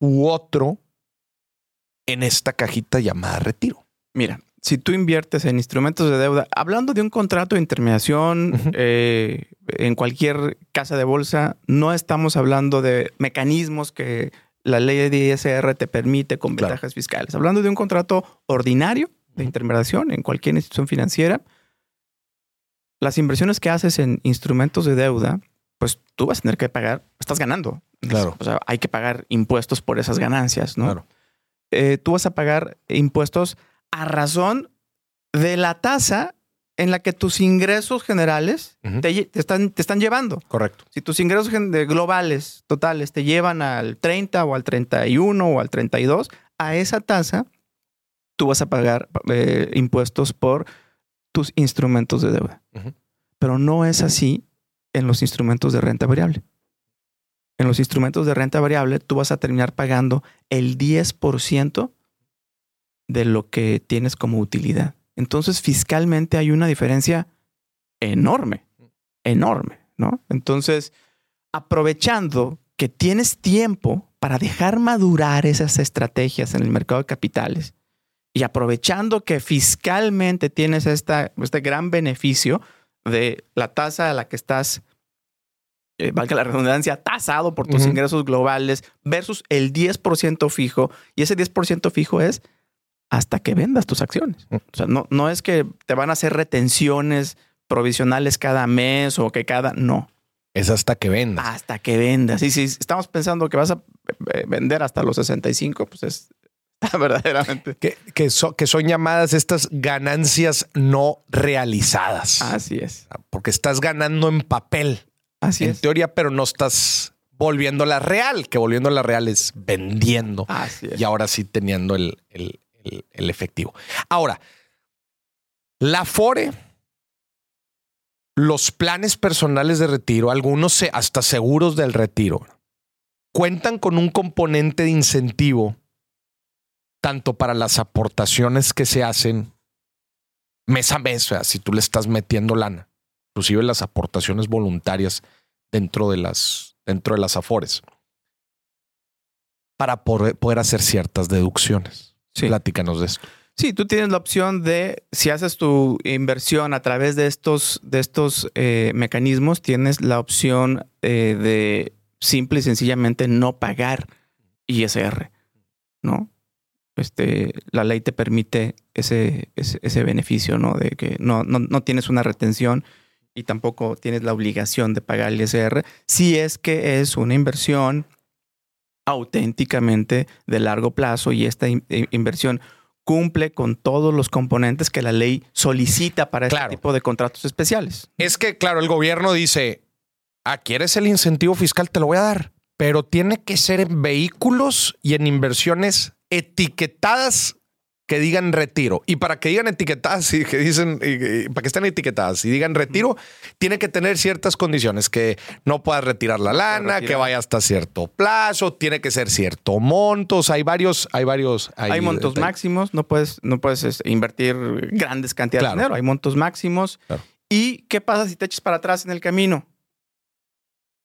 u otro en esta cajita llamada retiro. Mira, si tú inviertes en instrumentos de deuda, hablando de un contrato de intermediación eh, en cualquier casa de bolsa, no estamos hablando de mecanismos que la ley de ISR te permite con Claro. ventajas fiscales. Hablando de un contrato ordinario de intermediación en cualquier institución financiera, las inversiones que haces en instrumentos de deuda, pues tú vas a tener que pagar, estás ganando. Claro. O sea, hay que pagar impuestos por esas ganancias, ¿no? Claro. eh, tú vas a pagar impuestos a razón de la tasa en la que tus ingresos generales te, están, te están llevando. Correcto. Si tus ingresos globales totales te llevan al 30 o al 31 o al 32, a esa tasa tú vas a pagar eh, impuestos por tus instrumentos de deuda. Pero no es así en los instrumentos de renta variable. En los instrumentos de renta variable tú vas a terminar pagando el 10% de lo que tienes como utilidad. Entonces fiscalmente hay una diferencia enorme, enorme, ¿no? Entonces, aprovechando que tienes tiempo para dejar madurar esas estrategias en el mercado de capitales y aprovechando que fiscalmente tienes esta, este gran beneficio de la tasa a la que estás, eh, valga la redundancia, tasado por tus ingresos globales versus el 10% fijo. Y ese 10% fijo es hasta que vendas tus acciones. Mm. O sea, no, no es que te van a hacer retenciones provisionales cada mes o que cada... No, Es hasta que vendas. hasta que vendas. Y si estamos pensando que vas a eh, vender hasta los 65, pues es (laughs) verdaderamente... Que, que, so- que son llamadas estas ganancias no realizadas. Así es. Porque estás ganando en papel, Así en es. teoría, pero no estás volviéndola real, que volviéndola real es vendiendo Así es. y ahora sí teniendo el, el- el- efectivo. Ahora, la FORE, los planes personales de retiro, algunos hasta seguros del retiro, cuentan con un componente de incentivo tanto para las aportaciones que se hacen mes a mes, o sea, si tú le estás metiendo lana, inclusive las aportaciones voluntarias dentro de las, dentro de las afores, para poder hacer ciertas deducciones. Sí. Platícanos de esto. Sí, tú tienes la opción de, si haces tu inversión a través de estos, de estos eh, mecanismos, tienes la opción eh, de simple y sencillamente no pagar ISR, ¿no? Este, la ley te permite ese, ese, ese beneficio, ¿no? De que no, no, no tienes una retención y tampoco tienes la obligación de pagar el ISR si es que es una inversión auténticamente de largo plazo y esta in- eh, inversión cumple con todos los componentes que la ley solicita para Claro. este tipo de contratos especiales. Es que, claro, el gobierno dice, ah, ¿quieres el incentivo fiscal? Te lo voy a dar, pero tiene que ser en vehículos y en inversiones etiquetadas que digan retiro. Y para que digan etiquetadas y que dicen, y- y para que estén etiquetadas y digan retiro, tiene que tener ciertas condiciones, que no puedas retirar la lana, retirar. que vaya hasta cierto plazo, tiene que ser cierto montos, hay varios, hay varios. Hay montos máximos, no puedes, no puedes este, invertir grandes cantidades Claro. de dinero, hay montos máximos Claro. ¿Y qué pasa si te echas para atrás en el camino?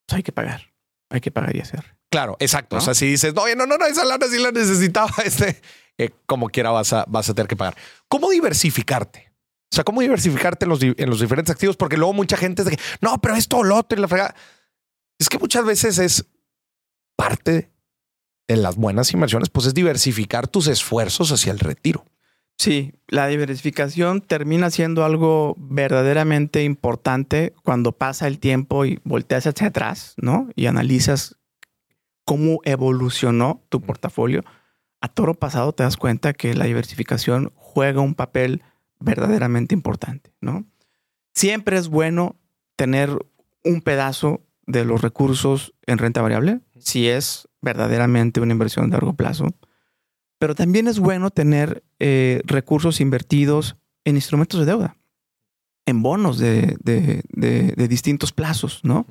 Pues hay que pagar. Hay que pagar y hacer. Claro, exacto. ¿No? O sea, si dices, no, no, no, no, esa lana sí la necesitaba, (laughs) este, eh, como quiera vas a, vas a tener que pagar. ¿Cómo diversificarte? O sea, ¿cómo diversificarte en los, en los diferentes activos? Porque luego mucha gente es de que, no, pero esto o lo otro y la fregada. Es que muchas veces es parte de las buenas inversiones, pues es diversificar tus esfuerzos hacia el retiro. Sí, la diversificación termina siendo algo verdaderamente importante cuando pasa el tiempo y volteas hacia atrás, ¿no? Y analizas cómo evolucionó tu portafolio. A toro pasado te das cuenta que la diversificación juega un papel verdaderamente importante, ¿no? Siempre es bueno tener un pedazo de los recursos en renta variable, si es verdaderamente una inversión de largo plazo. Pero también es bueno tener eh, recursos invertidos en instrumentos de deuda, en bonos de, de- de- de distintos plazos, ¿no?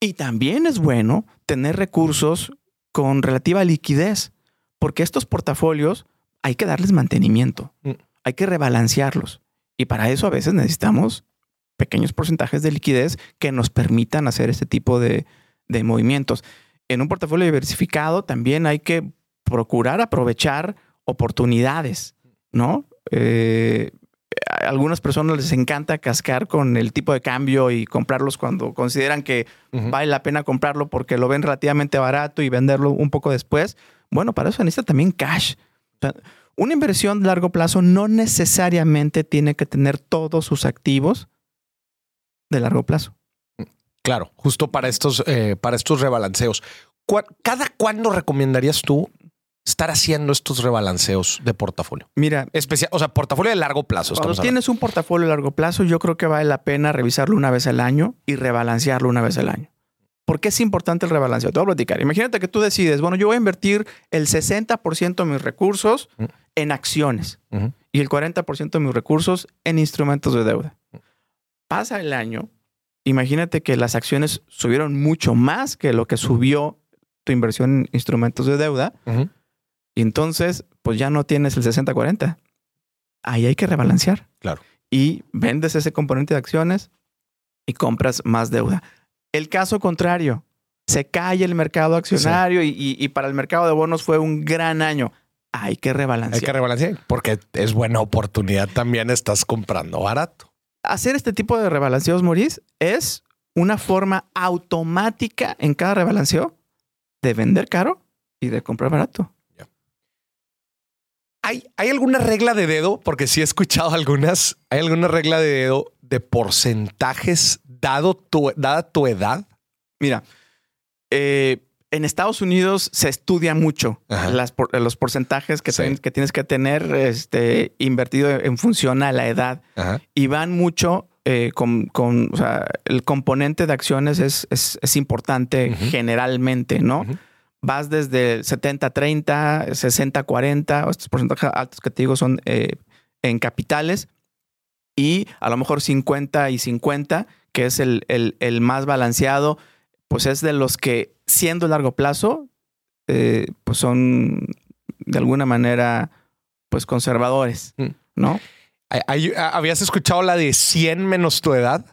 Y también es bueno tener recursos con relativa liquidez, porque estos portafolios hay que darles mantenimiento, Mm. hay que rebalancearlos. Y para eso a veces necesitamos pequeños porcentajes de liquidez que nos permitan hacer este tipo de, de movimientos. En un portafolio diversificado también hay que procurar aprovechar oportunidades, ¿no? Eh, a algunas personas les encanta cascar con el tipo de cambio y comprarlos cuando consideran que vale la pena comprarlo porque lo ven relativamente barato y venderlo un poco después. Bueno, para eso necesita también cash. O sea, una inversión de largo plazo no necesariamente tiene que tener todos sus activos de largo plazo. Claro, justo para estos, eh, para estos rebalanceos. ¿Cuá- ¿Cada cuándo recomendarías tú estar haciendo estos rebalanceos de portafolio? Mira, Especial, o sea, portafolio de largo plazo. cuando tienes un portafolio de largo plazo, yo creo que vale la pena revisarlo una vez al año y rebalancearlo una vez al año. ¿Por qué es importante el rebalanceo? Te voy a platicar. Imagínate que tú decides, bueno, yo voy a invertir el 60% de mis recursos Mm. en acciones y el 40% de mis recursos en instrumentos de deuda. Pasa el año, imagínate que las acciones subieron mucho más que lo que subió tu inversión en instrumentos de deuda y entonces pues ya no tienes el 60-40. Ahí hay que rebalancear. Claro. Y vendes ese componente de acciones y compras más deuda. El caso contrario, se cae el mercado accionario y, y- y para el mercado de bonos fue un gran año. Hay que rebalancear. Hay que rebalancear porque es buena oportunidad también. Estás comprando barato. hacer este tipo de rebalanceos, Maurice, es una forma automática en cada rebalanceo de vender caro y de comprar barato. ¿Hay, ¿Hay alguna regla de dedo? Porque sí he escuchado algunas. ¿Hay alguna regla de dedo de porcentajes dado tu, dada tu edad? Mira, eh, en Estados Unidos se estudia mucho las los porcentajes que, Sí. ten- que tienes que tener este, invertido en función a la edad Ajá. y van mucho eh, con, con- o sea, el componente de acciones es, es- es importante generalmente, ¿no? Vas desde 70-30, 60-40, estos porcentajes altos que te digo son eh, en capitales, y a lo mejor 50 y 50, que es el, el- el más balanceado, pues es de los que, siendo largo plazo, eh, pues son de alguna manera, pues conservadores, Mm. ¿no? ¿Hay- hay- ¿Habías escuchado la de 100 menos tu edad?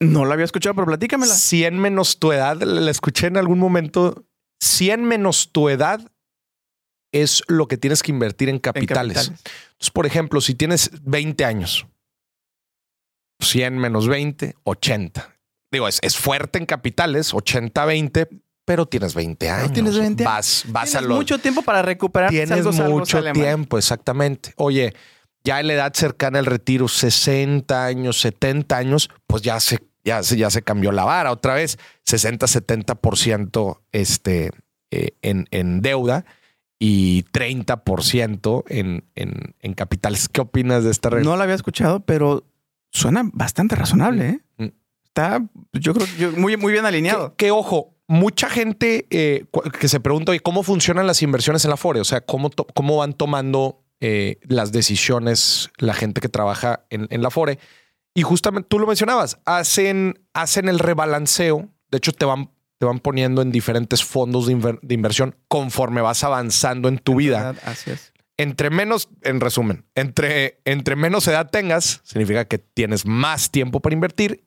No lo había escuchado, pero platícamela. 100 menos tu edad, la escuché en algún momento. 100 menos tu edad es lo que tienes que invertir en En capitales. capitales. Entonces, por ejemplo, si tienes 20 años, 100 menos 20, 80. Digo, es, es fuerte en capitales, 80, 20, pero tienes 20 años. tienes 20 años. Vas, vas a Tienes los, mucho tiempo para recuperar. Tienes mucho tiempo, exactamente. Oye, ya en la edad cercana al retiro, 60 años, 70 años, pues ya se, ya se, ya se cambió la vara otra vez. 60, 70% este, eh, en, en deuda y 30% en, en, en capitales. ¿Qué opinas de esta regla? No la había escuchado, pero suena bastante razonable. ¿eh? Mm. Está, yo creo, yo- muy, muy bien alineado. Que, que, ojo, mucha gente eh, que se pregunta, ¿cómo funcionan las inversiones en la FORE? O sea, ¿cómo, cómo van tomando eh, las decisiones la gente que trabaja en, en la FORE? Y justamente tú lo mencionabas, hacen, hacen el rebalanceo. De hecho, te van, te van poniendo en diferentes fondos de, inver- de inversión conforme vas avanzando en tu vida. Así es. entre menos, en resumen, entre, entre menos edad tengas, significa que tienes más tiempo para invertir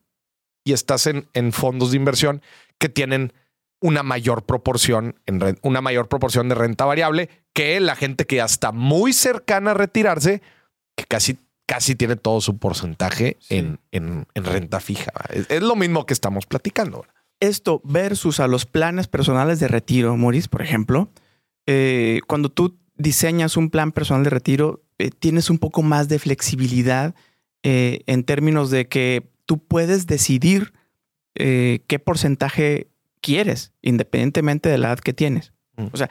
y estás en, en fondos de inversión que tienen una mayor proporción, en una mayor proporción de renta variable que la gente que ya está muy cercana a retirarse, que casi, casi tiene todo su porcentaje Sí. en, en- en renta fija. Es, es lo mismo que estamos platicando. Esto versus a los planes personales de retiro, Maurice, por ejemplo, eh, cuando tú diseñas un plan personal de retiro, eh, tienes un poco más de flexibilidad eh, en términos de que tú puedes decidir qué porcentaje quieres, independientemente de la edad que tienes. Mm. O sea,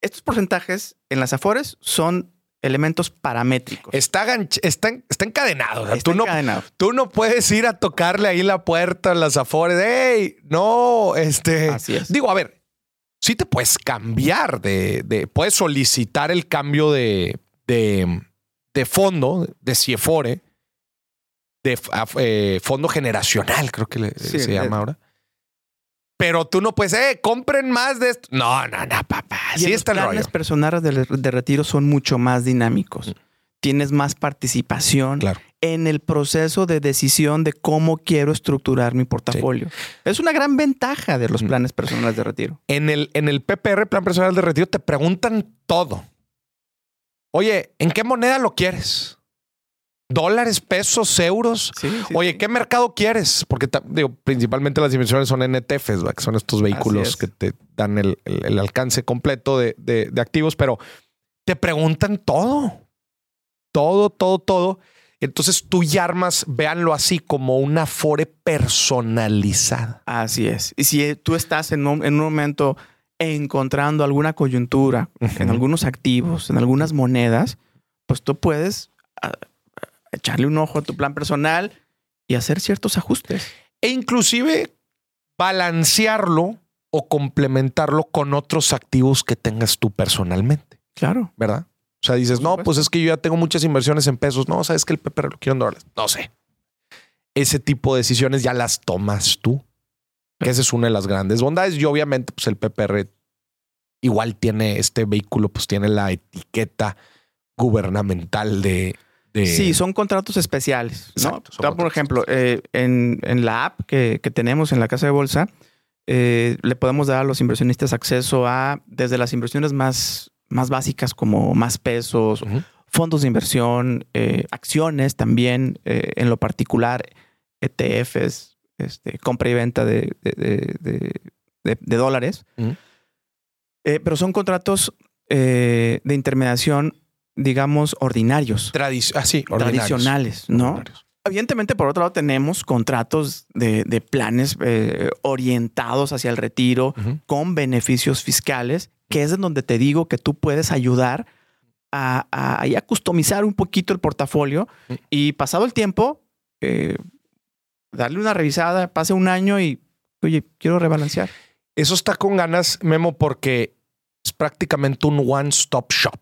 estos porcentajes en las Afores son elementos paramétricos. Está, está, está encadenado. o sea, Está tú, no, tú no puedes ir a tocarle ahí la puerta las afores. ¡Ey! No, este. Así es. Digo, a ver, sí te puedes cambiar de, de- puedes solicitar el cambio de, de, de fondo, de CIEFORE, de eh, fondo generacional, creo que le- Sí, se llama ahora. Pero tú no puedes, eh, compren más de esto. No, no, no, papá. Y los está el rollo. planes personales de, de retiro son mucho más dinámicos. Mm. Tienes más participación Claro. en el proceso de decisión de cómo quiero estructurar mi portafolio. Es una gran ventaja de los Mm. planes personales de retiro. En el, en el PPR, Plan Personal de Retiro, te preguntan todo. Oye, ¿en qué moneda lo quieres? ¿Dólares, pesos, euros? Sí, sí, Oye, sí. ¿qué mercado quieres? Porque digo, principalmente las inversiones son NTFs, ¿verdad? que son estos vehículos es. que te dan el, el- el alcance completo de, de- de activos, pero te preguntan todo. Todo, todo, todo. Entonces tú ya armas, véanlo así, como una fore personalizada. Así es. Y si tú estás en un, en un momento encontrando alguna coyuntura en algunos activos, en algunas monedas, pues tú puedes ah, echarle un ojo a tu plan personal y hacer ciertos ajustes. e inclusive balancearlo o complementarlo con otros activos que tengas tú personalmente, Claro. ¿verdad? O sea, dices, no, pues es que yo ya tengo muchas inversiones en pesos. No, sabes que el PPR lo quiero en dólares. No sé. Ese tipo de decisiones ya las tomas tú. Que esa es una de las grandes bondades. Y obviamente, pues el PPR igual tiene este vehículo, pues tiene la etiqueta gubernamental de. De- Sí, son contratos especiales. contratos ejemplo, eh, en, en la app que, que tenemos en la casa de bolsa, eh, le podemos dar a los inversionistas acceso a desde las inversiones más, más básicas como más pesos, fondos de inversión, eh, acciones también, en lo particular, ETFs, este, compra y venta de, dólares. Pero son contratos de intermediación, digamos, ordinarios Tradici- ah, sí, ordinarios. tradicionales, ¿no? Ordinarios. Evidentemente, por otro lado, tenemos contratos de, de planes eh, orientados hacia el retiro con beneficios fiscales, que es en donde te digo que tú puedes ayudar a, a, a customizar un poquito el portafolio Mm. y pasado el tiempo, eh, darle una revisada, pase un año y, oye, quiero rebalancear. Eso está con ganas, Memo, porque es prácticamente un one-stop shop.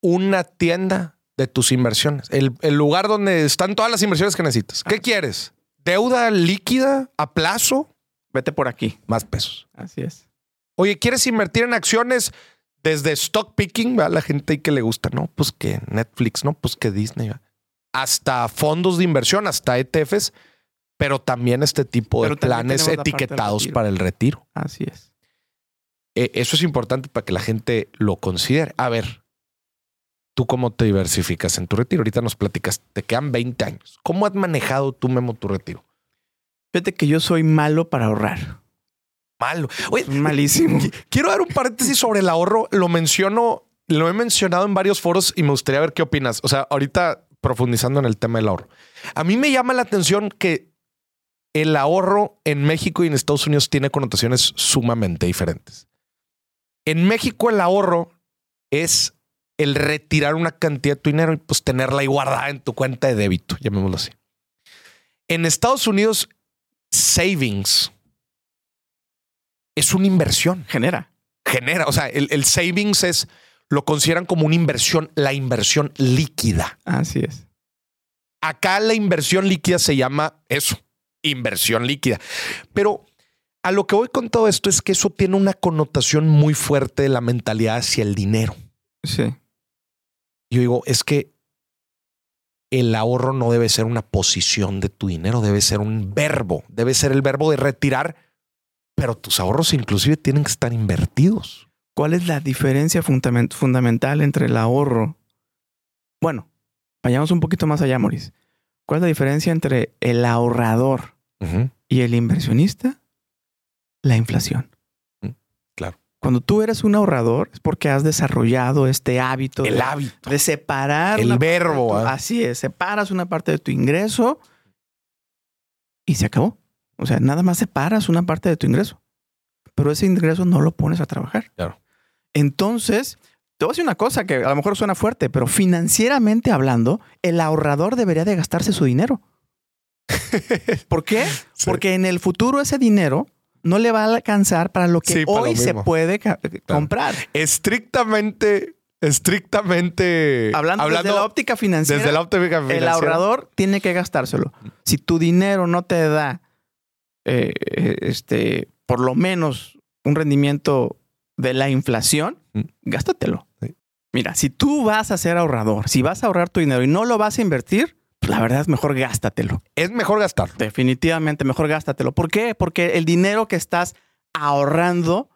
Una tienda de tus inversiones. El, el lugar donde están todas las inversiones que necesitas. ¿Qué quieres? ¿Deuda líquida a plazo? Vete por aquí. Más pesos. Así es. Oye, ¿quieres invertir en acciones desde stock picking? ¿va? La gente ahí que le gusta, ¿no? Pues que Netflix, ¿no? Pues que Disney. Hasta fondos de inversión, hasta ETFs, pero también este tipo Pero de planes etiquetados para el retiro. Así es. Eh, eso es importante para que la gente lo considere. A ver, ¿tú cómo te diversificas en tu retiro? Ahorita nos platicas, te quedan 20 años. ¿Cómo has manejado tú, Memo, tu retiro? Fíjate que yo soy malo para ahorrar. Malo. Oye, malísimo. quiero dar un paréntesis sobre el ahorro. Lo menciono, lo he mencionado en varios foros y me gustaría ver qué opinas. O sea, ahorita profundizando en el tema del ahorro. A mí me llama la atención que el ahorro en México y en Estados Unidos tiene connotaciones sumamente diferentes. En México el ahorro es el retirar una cantidad de tu dinero y pues tenerla ahí guardada en tu cuenta de débito, llamémoslo así. En Estados Unidos, savings es una inversión Genera. genera, o sea, el, el savings es, lo consideran como una inversión, la inversión líquida. Así es. Acá la inversión líquida se llama eso, inversión líquida. Pero a lo que voy con todo esto es que eso tiene una connotación muy fuerte de la mentalidad hacia el dinero. Sí. Yo digo, es que el ahorro no debe ser una posición de tu dinero, debe ser un verbo, debe ser el verbo de retirar, pero tus ahorros inclusive tienen que estar invertidos. ¿Cuál es la diferencia fundament- fundamental entre el ahorro? Bueno, vayamos un poquito más allá, Maurice. ¿Cuál es la diferencia entre el ahorrador y el inversionista? La inflación. Cuando tú eres un ahorrador es porque has desarrollado este hábito El de, hábito. de separar. El verbo, tu- ¿ah? Así es, separas una parte de tu ingreso y se acabó. O sea, nada más separas una parte de tu ingreso. Pero ese ingreso no lo pones a trabajar. Claro. Entonces, te voy a decir una cosa que a lo mejor suena fuerte, pero financieramente hablando, el ahorrador debería de gastarse su dinero. (laughs) ¿Por qué? Sí. Porque en el futuro ese dinero no le va a alcanzar para lo que Sí, hoy lo se puede comprar. Estrictamente, estrictamente Hablando, desde la óptica financiera, desde la óptica el financiera. ahorrador tiene que gastárselo. Si tu dinero no te da, eh, eh, este, por lo menos un rendimiento de la inflación, Mm. gástatelo. Sí. Mira, si tú vas a ser ahorrador, si vas a ahorrar tu dinero y no lo vas a invertir, la verdad es mejor gástatelo. Es mejor gastarlo. Definitivamente mejor gástatelo. ¿Por qué? Porque el dinero que estás ahorrando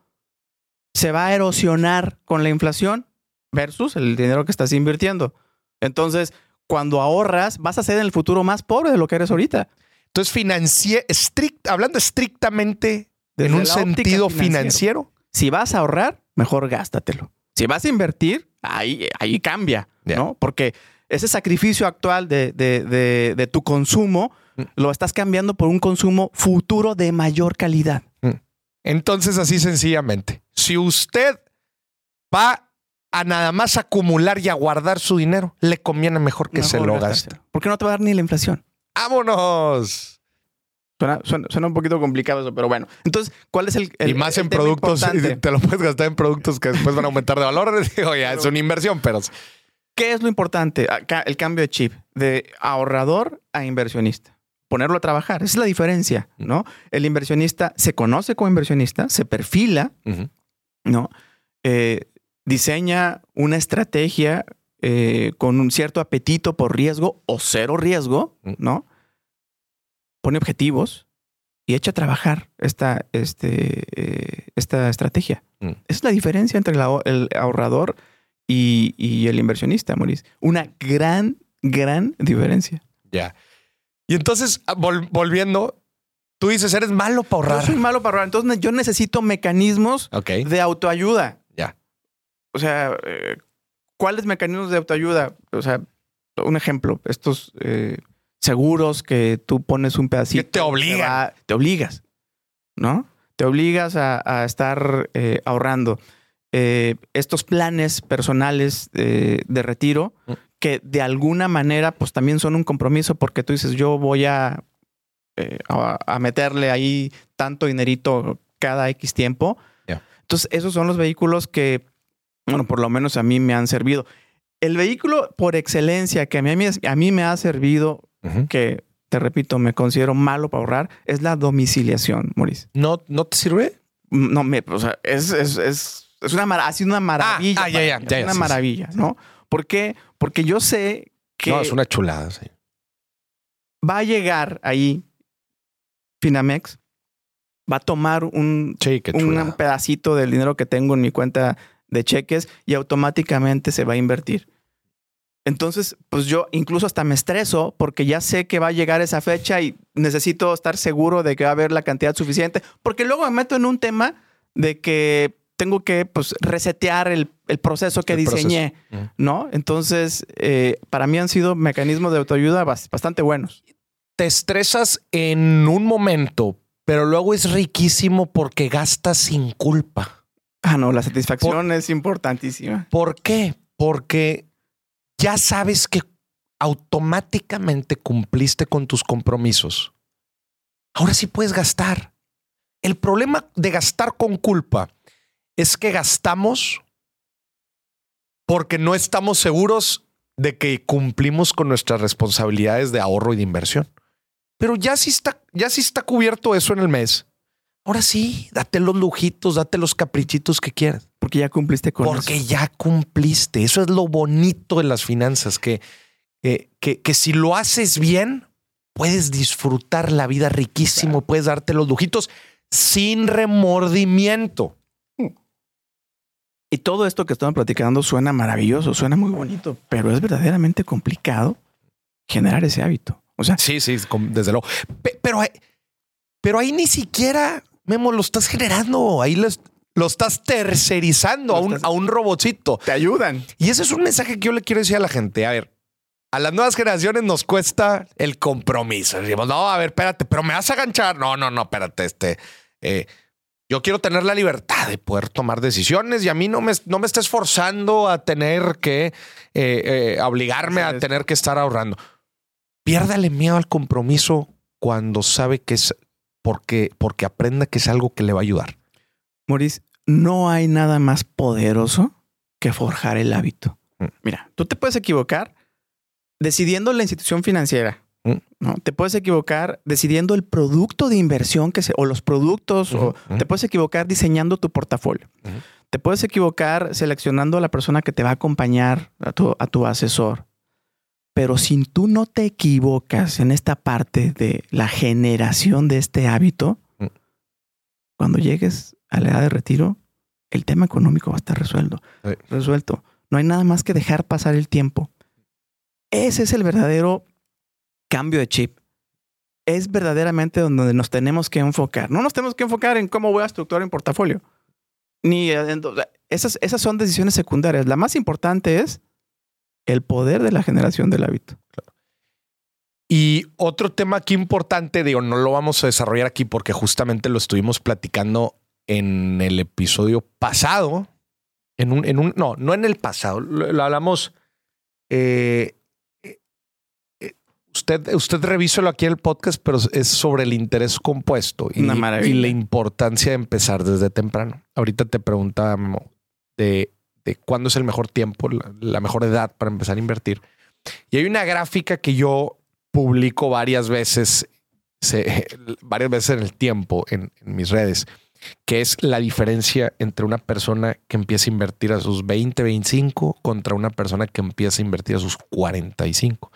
se va a erosionar con la inflación versus el dinero que estás invirtiendo. Entonces, cuando ahorras, vas a ser en el futuro más pobre de lo que eres ahorita. Entonces, financie- estrict- hablando estrictamente Desde en un sentido financiero. Si vas a ahorrar, mejor gástatelo. Si vas a invertir, ahí, ahí cambia. ¿no? Porque ese sacrificio actual de, de- de- de tu consumo Mm. lo estás cambiando por un consumo futuro de mayor calidad. Entonces, así sencillamente, si usted va a nada más acumular y a guardar su dinero, le conviene mejor que se lo gaste. Porque no te va a dar ni la inflación. ¡Vámonos! Suena, suena- suena un poquito complicado eso, pero bueno. Entonces, ¿cuál es el, el- y más el en productos, (laughs) importante? te lo puedes gastar en productos que después van a aumentar de valor. (laughs) Digo, ya, es una inversión, pero ¿Qué es lo importante? Acá, el cambio de chip de ahorrador a inversionista. Ponerlo a trabajar. Esa es la diferencia, ¿no? El inversionista se conoce como inversionista, se perfila. ¿no? Eh, diseña una estrategia eh, con un cierto apetito por riesgo o cero riesgo, Mm. ¿no? Pone objetivos y echa a trabajar esta, este, eh, esta estrategia. Mm. Esa es la diferencia entre el ahorrador y, y el inversionista, Maurice. Una gran, gran diferencia. ya. Y entonces, ah, vol- volviendo, tú dices, eres malo para Yo ahorrar. soy malo para ahorrar, entonces yo necesito mecanismos de autoayuda. Ya. O sea, eh, ¿cuáles mecanismos de autoayuda? O sea, un ejemplo, estos eh, seguros que tú pones un pedacito. Que te obligan. va- te obligas, ¿no? Te obligas a, a estar eh, ahorrando. Eh, estos planes personales eh, de retiro Mm. que de alguna manera pues también son un compromiso porque tú dices yo voy a, eh, a, a meterle ahí tanto dinerito cada X tiempo. Entonces esos son los vehículos que, bueno, por lo menos a mí me han servido. El vehículo por excelencia que a mí, a mí me ha servido, que te repito, me considero malo para ahorrar, es la domiciliación, Maurice. ¿No, ¿No te sirve? No, me, o sea, es, es, es, es una, ha sido una maravilla. ah, ya, para ya, ya, es una sí, sí. maravilla, ¿no? ¿Por qué? Porque yo sé que No, es una chulada. Sí. va a llegar ahí Finamex, va a tomar un, Sí, un pedacito del dinero que tengo en mi cuenta de cheques y automáticamente se va a invertir. Entonces, pues yo incluso hasta me estreso porque ya sé que va a llegar esa fecha y necesito estar seguro de que va a haber la cantidad suficiente, porque luego me meto en un tema de que tengo que pues, resetear el, el proceso que El diseñé. ¿no? Entonces, eh, para mí han sido mecanismos de autoayuda bas- bastante buenos. Te estresas en un momento, pero luego es riquísimo porque gastas sin culpa. Ah, no, la satisfacción es importantísima. ¿Por qué? Porque ya sabes que automáticamente cumpliste con tus compromisos. Ahora sí puedes gastar. El problema de gastar con culpa es que gastamos porque no estamos seguros de que cumplimos con nuestras responsabilidades de ahorro y de inversión. Pero ya sí está, ya sí está cubierto eso en el mes. Ahora sí, date los lujitos, date los caprichitos que quieras. Porque ya cumpliste con porque eso. ya cumpliste. Eso es lo bonito de las finanzas, que, que, que, que si lo haces bien, puedes disfrutar la vida riquísimo, puedes darte los lujitos sin remordimiento. Y todo esto que estamos platicando suena maravilloso, suena muy bonito, pero es verdaderamente complicado generar ese hábito. O sea, Sí, sí, desde luego. Pe- Pero, ahí- pero ahí ni siquiera, Memo, lo estás generando. Ahí les- lo estás tercerizando Lo a un, estás- a un robotcito. te ayudan. Y ese es un mensaje que yo le quiero decir a la gente. A ver, a las nuevas generaciones nos cuesta el compromiso. Decimos, no, a ver, espérate, pero me vas a ganchar. No, no, no, espérate, este. eh, yo quiero tener la libertad de poder tomar decisiones y a mí no me, no me estés forzando a tener que eh, eh, obligarme a tener que estar ahorrando. Piérdale miedo al compromiso cuando sabe que es porque, porque aprenda que es algo que le va a ayudar. Maurice, no hay nada más poderoso que forjar el hábito. Mm. Mira, tú te puedes equivocar decidiendo la institución financiera. Mm. ¿no? Te puedes equivocar decidiendo el producto de inversión que se, o los productos, o te puedes equivocar diseñando tu portafolio. Te puedes equivocar seleccionando a la persona que te va a acompañar, a tu, a tu asesor. Pero si tú no te equivocas en esta parte de la generación de este hábito, Mm. cuando llegues a la edad de retiro, el tema económico va a estar resuelto. Resuelto. No hay nada más que dejar pasar el tiempo. Ese es el verdadero cambio de chip. Es verdaderamente donde nos tenemos que enfocar. No nos tenemos que enfocar en cómo voy a estructurar un portafolio. Ni esas, esas son decisiones secundarias. La más importante es el poder de la generación del hábito. Y otro tema aquí importante, digo, no lo vamos a desarrollar aquí porque justamente lo estuvimos platicando en el episodio pasado. En un, en un, no, no en el pasado, lo, lo hablamos. eh, usted, usted revíselo aquí en el podcast, pero es sobre el interés compuesto y, la importancia de empezar desde temprano. Ahorita te preguntaba de, de cuándo es el mejor tiempo, la, la mejor edad para empezar a invertir. Y hay una gráfica que yo publico varias veces, se- (laughs) varias veces en el tiempo en, en mis redes, que es la diferencia entre una persona que empieza a invertir a sus 20, 25 contra una persona que empieza a invertir a sus 45.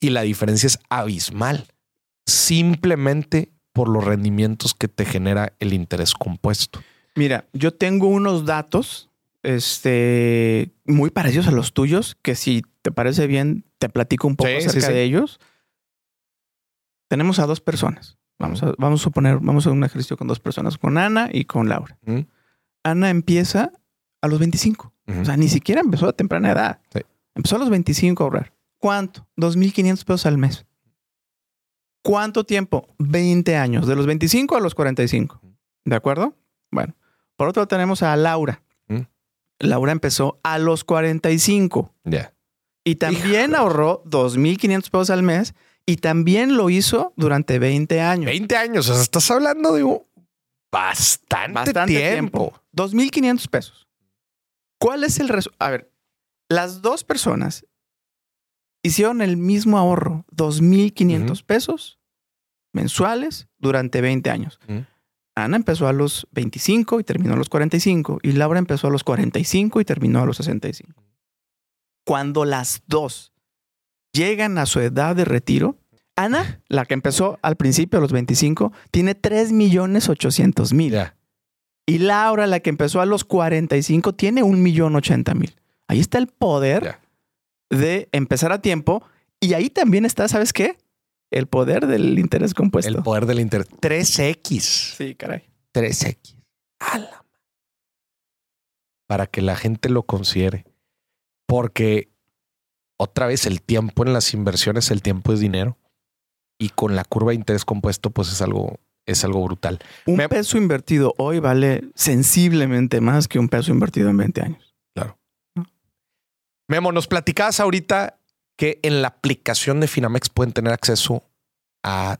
Y la diferencia es abismal, simplemente por los rendimientos que te genera el interés compuesto. Mira, yo tengo unos datos este, muy parecidos a los tuyos, que si te parece bien, te platico un poco Sí, sí, acerca sí. de ellos. Tenemos a dos personas. Vamos a, vamos a suponer, vamos a hacer un ejercicio con dos personas, con Ana y con Laura. Ana empieza a los 25. O sea, ni siquiera empezó a temprana edad. Sí. Empezó a los 25 a ahorrar. ¿Cuánto? 2.500 pesos al mes. ¿Cuánto tiempo? 20 años. De los 25 a los 45. ¿De acuerdo? Bueno. Por otro lado tenemos a Laura. Mm. Laura empezó a los 45 Ya. y también Híjole. ahorró 2.500 pesos al mes y también lo hizo durante 20 años. 20 años, o sea, estás hablando de un bastante, Bastante tiempo. tiempo. 2.500 pesos. ¿Cuál es el resultado? A ver, las dos personas hicieron el mismo ahorro, 2.500 Ujú. pesos mensuales durante 20 años. Ujú. Ana empezó a los 25 y terminó a los 45 y Laura empezó a los 45 y terminó a los 65. Cuando las dos llegan a su edad de retiro, Ana, la que empezó al principio a los 25, tiene 3 millones 800 mil. Y Laura, la que empezó a los 45, tiene un millón ochenta mil. Ahí está el poder de empezar a tiempo. Y ahí también está, ¿sabes qué? El poder del interés compuesto. El poder del interés. 3X. Sí, caray. 3X. A la ma- Para que la gente lo considere. Porque otra vez el tiempo en las inversiones, el tiempo es dinero. Y con la curva de interés compuesto, pues es algo, es algo brutal. Un Me- peso invertido hoy vale sensiblemente más que un peso invertido en 20 años. Memo, nos platicabas ahorita que en la aplicación de Finamex pueden tener acceso a,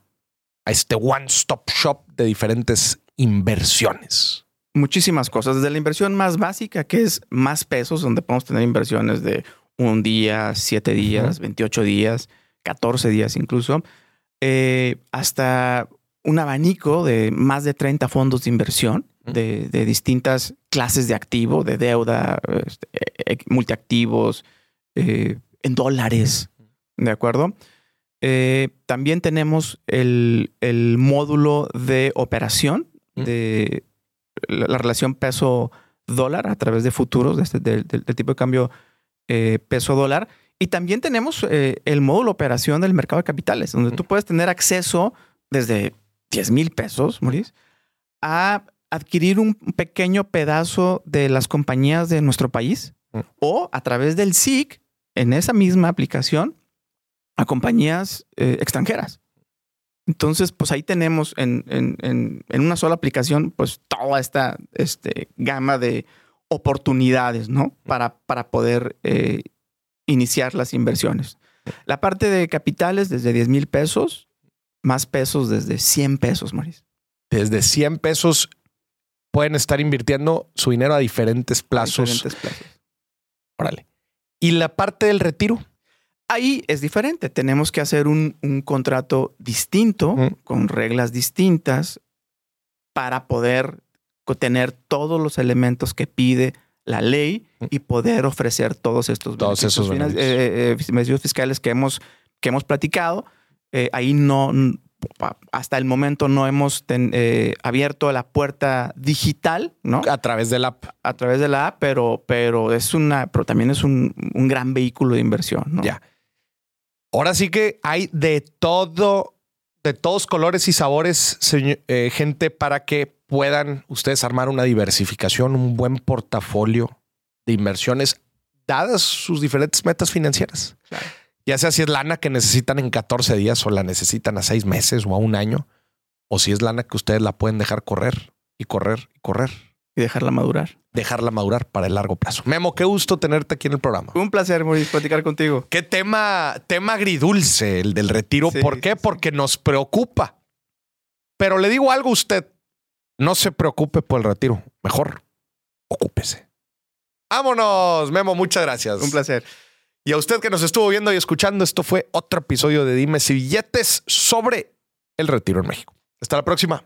a este one-stop shop de diferentes inversiones. Muchísimas cosas. Desde la inversión más básica, que es más pesos, donde podemos tener inversiones de un día, siete días, 28 días, 14 días incluso, eh, hasta un abanico de más de 30 fondos de inversión de, de distintas clases de activo, de deuda, este, eh, eh, multiactivos, eh, en dólares, ¿de acuerdo? Eh, también tenemos el, el módulo de operación de la, la relación peso-dólar a través de futuros, de este- del- del- del tipo de cambio eh, peso-dólar. Y también tenemos eh, el módulo operación del mercado de capitales, donde tú puedes tener acceso desde 10 mil pesos, Maurice, a adquirir un pequeño pedazo de las compañías de nuestro país Mm. o a través del SIC, en esa misma aplicación, a compañías eh, extranjeras. Entonces, pues ahí tenemos en, en- en- en una sola aplicación, pues toda esta este, gama de oportunidades, ¿no? Para, para poder eh, iniciar las inversiones. La parte de capitales desde 10 mil pesos, más pesos desde 100 pesos, Maurice. Desde 100 pesos pueden estar invirtiendo su dinero a diferentes plazos. Diferentes plazos. Órale. Y la parte del retiro. Ahí es diferente. Tenemos que hacer un, un contrato distinto, Mm. con reglas distintas, para poder tener todos los elementos que pide la ley Mm. y poder ofrecer todos estos Todos esos finan- beneficios. eh, eh, beneficios fiscales que hemos, que hemos platicado. Eh, ahí no, hasta el momento no hemos ten- eh, abierto la puerta digital, ¿no? A través de la app. A través de la app, pero, pero es una, pero también es un, un gran vehículo de inversión, ¿no? Ya. Ahora sí que hay de todo, de todos colores y sabores, eh, gente, para que puedan ustedes armar una diversificación, un buen portafolio de inversiones, dadas sus diferentes metas financieras. Claro. Ya sea si es lana que necesitan en 14 días o la necesitan a seis meses o a un año, o si es lana que ustedes la pueden dejar correr y correr y correr, Y dejarla madurar. dejarla madurar para el largo plazo. Memo, qué gusto tenerte aquí en el programa. Un placer, Maurice, platicar contigo. Qué tema, tema agridulce el del retiro. Sí, ¿Por qué? sí, sí. Porque nos preocupa. Pero le digo algo a usted. No se preocupe por el retiro. Mejor, ocúpese. Vámonos, Memo. Muchas gracias. Un placer. Y a usted que nos estuvo viendo y escuchando, esto fue otro episodio de Dime si billetes sobre el retiro en México. Hasta la próxima.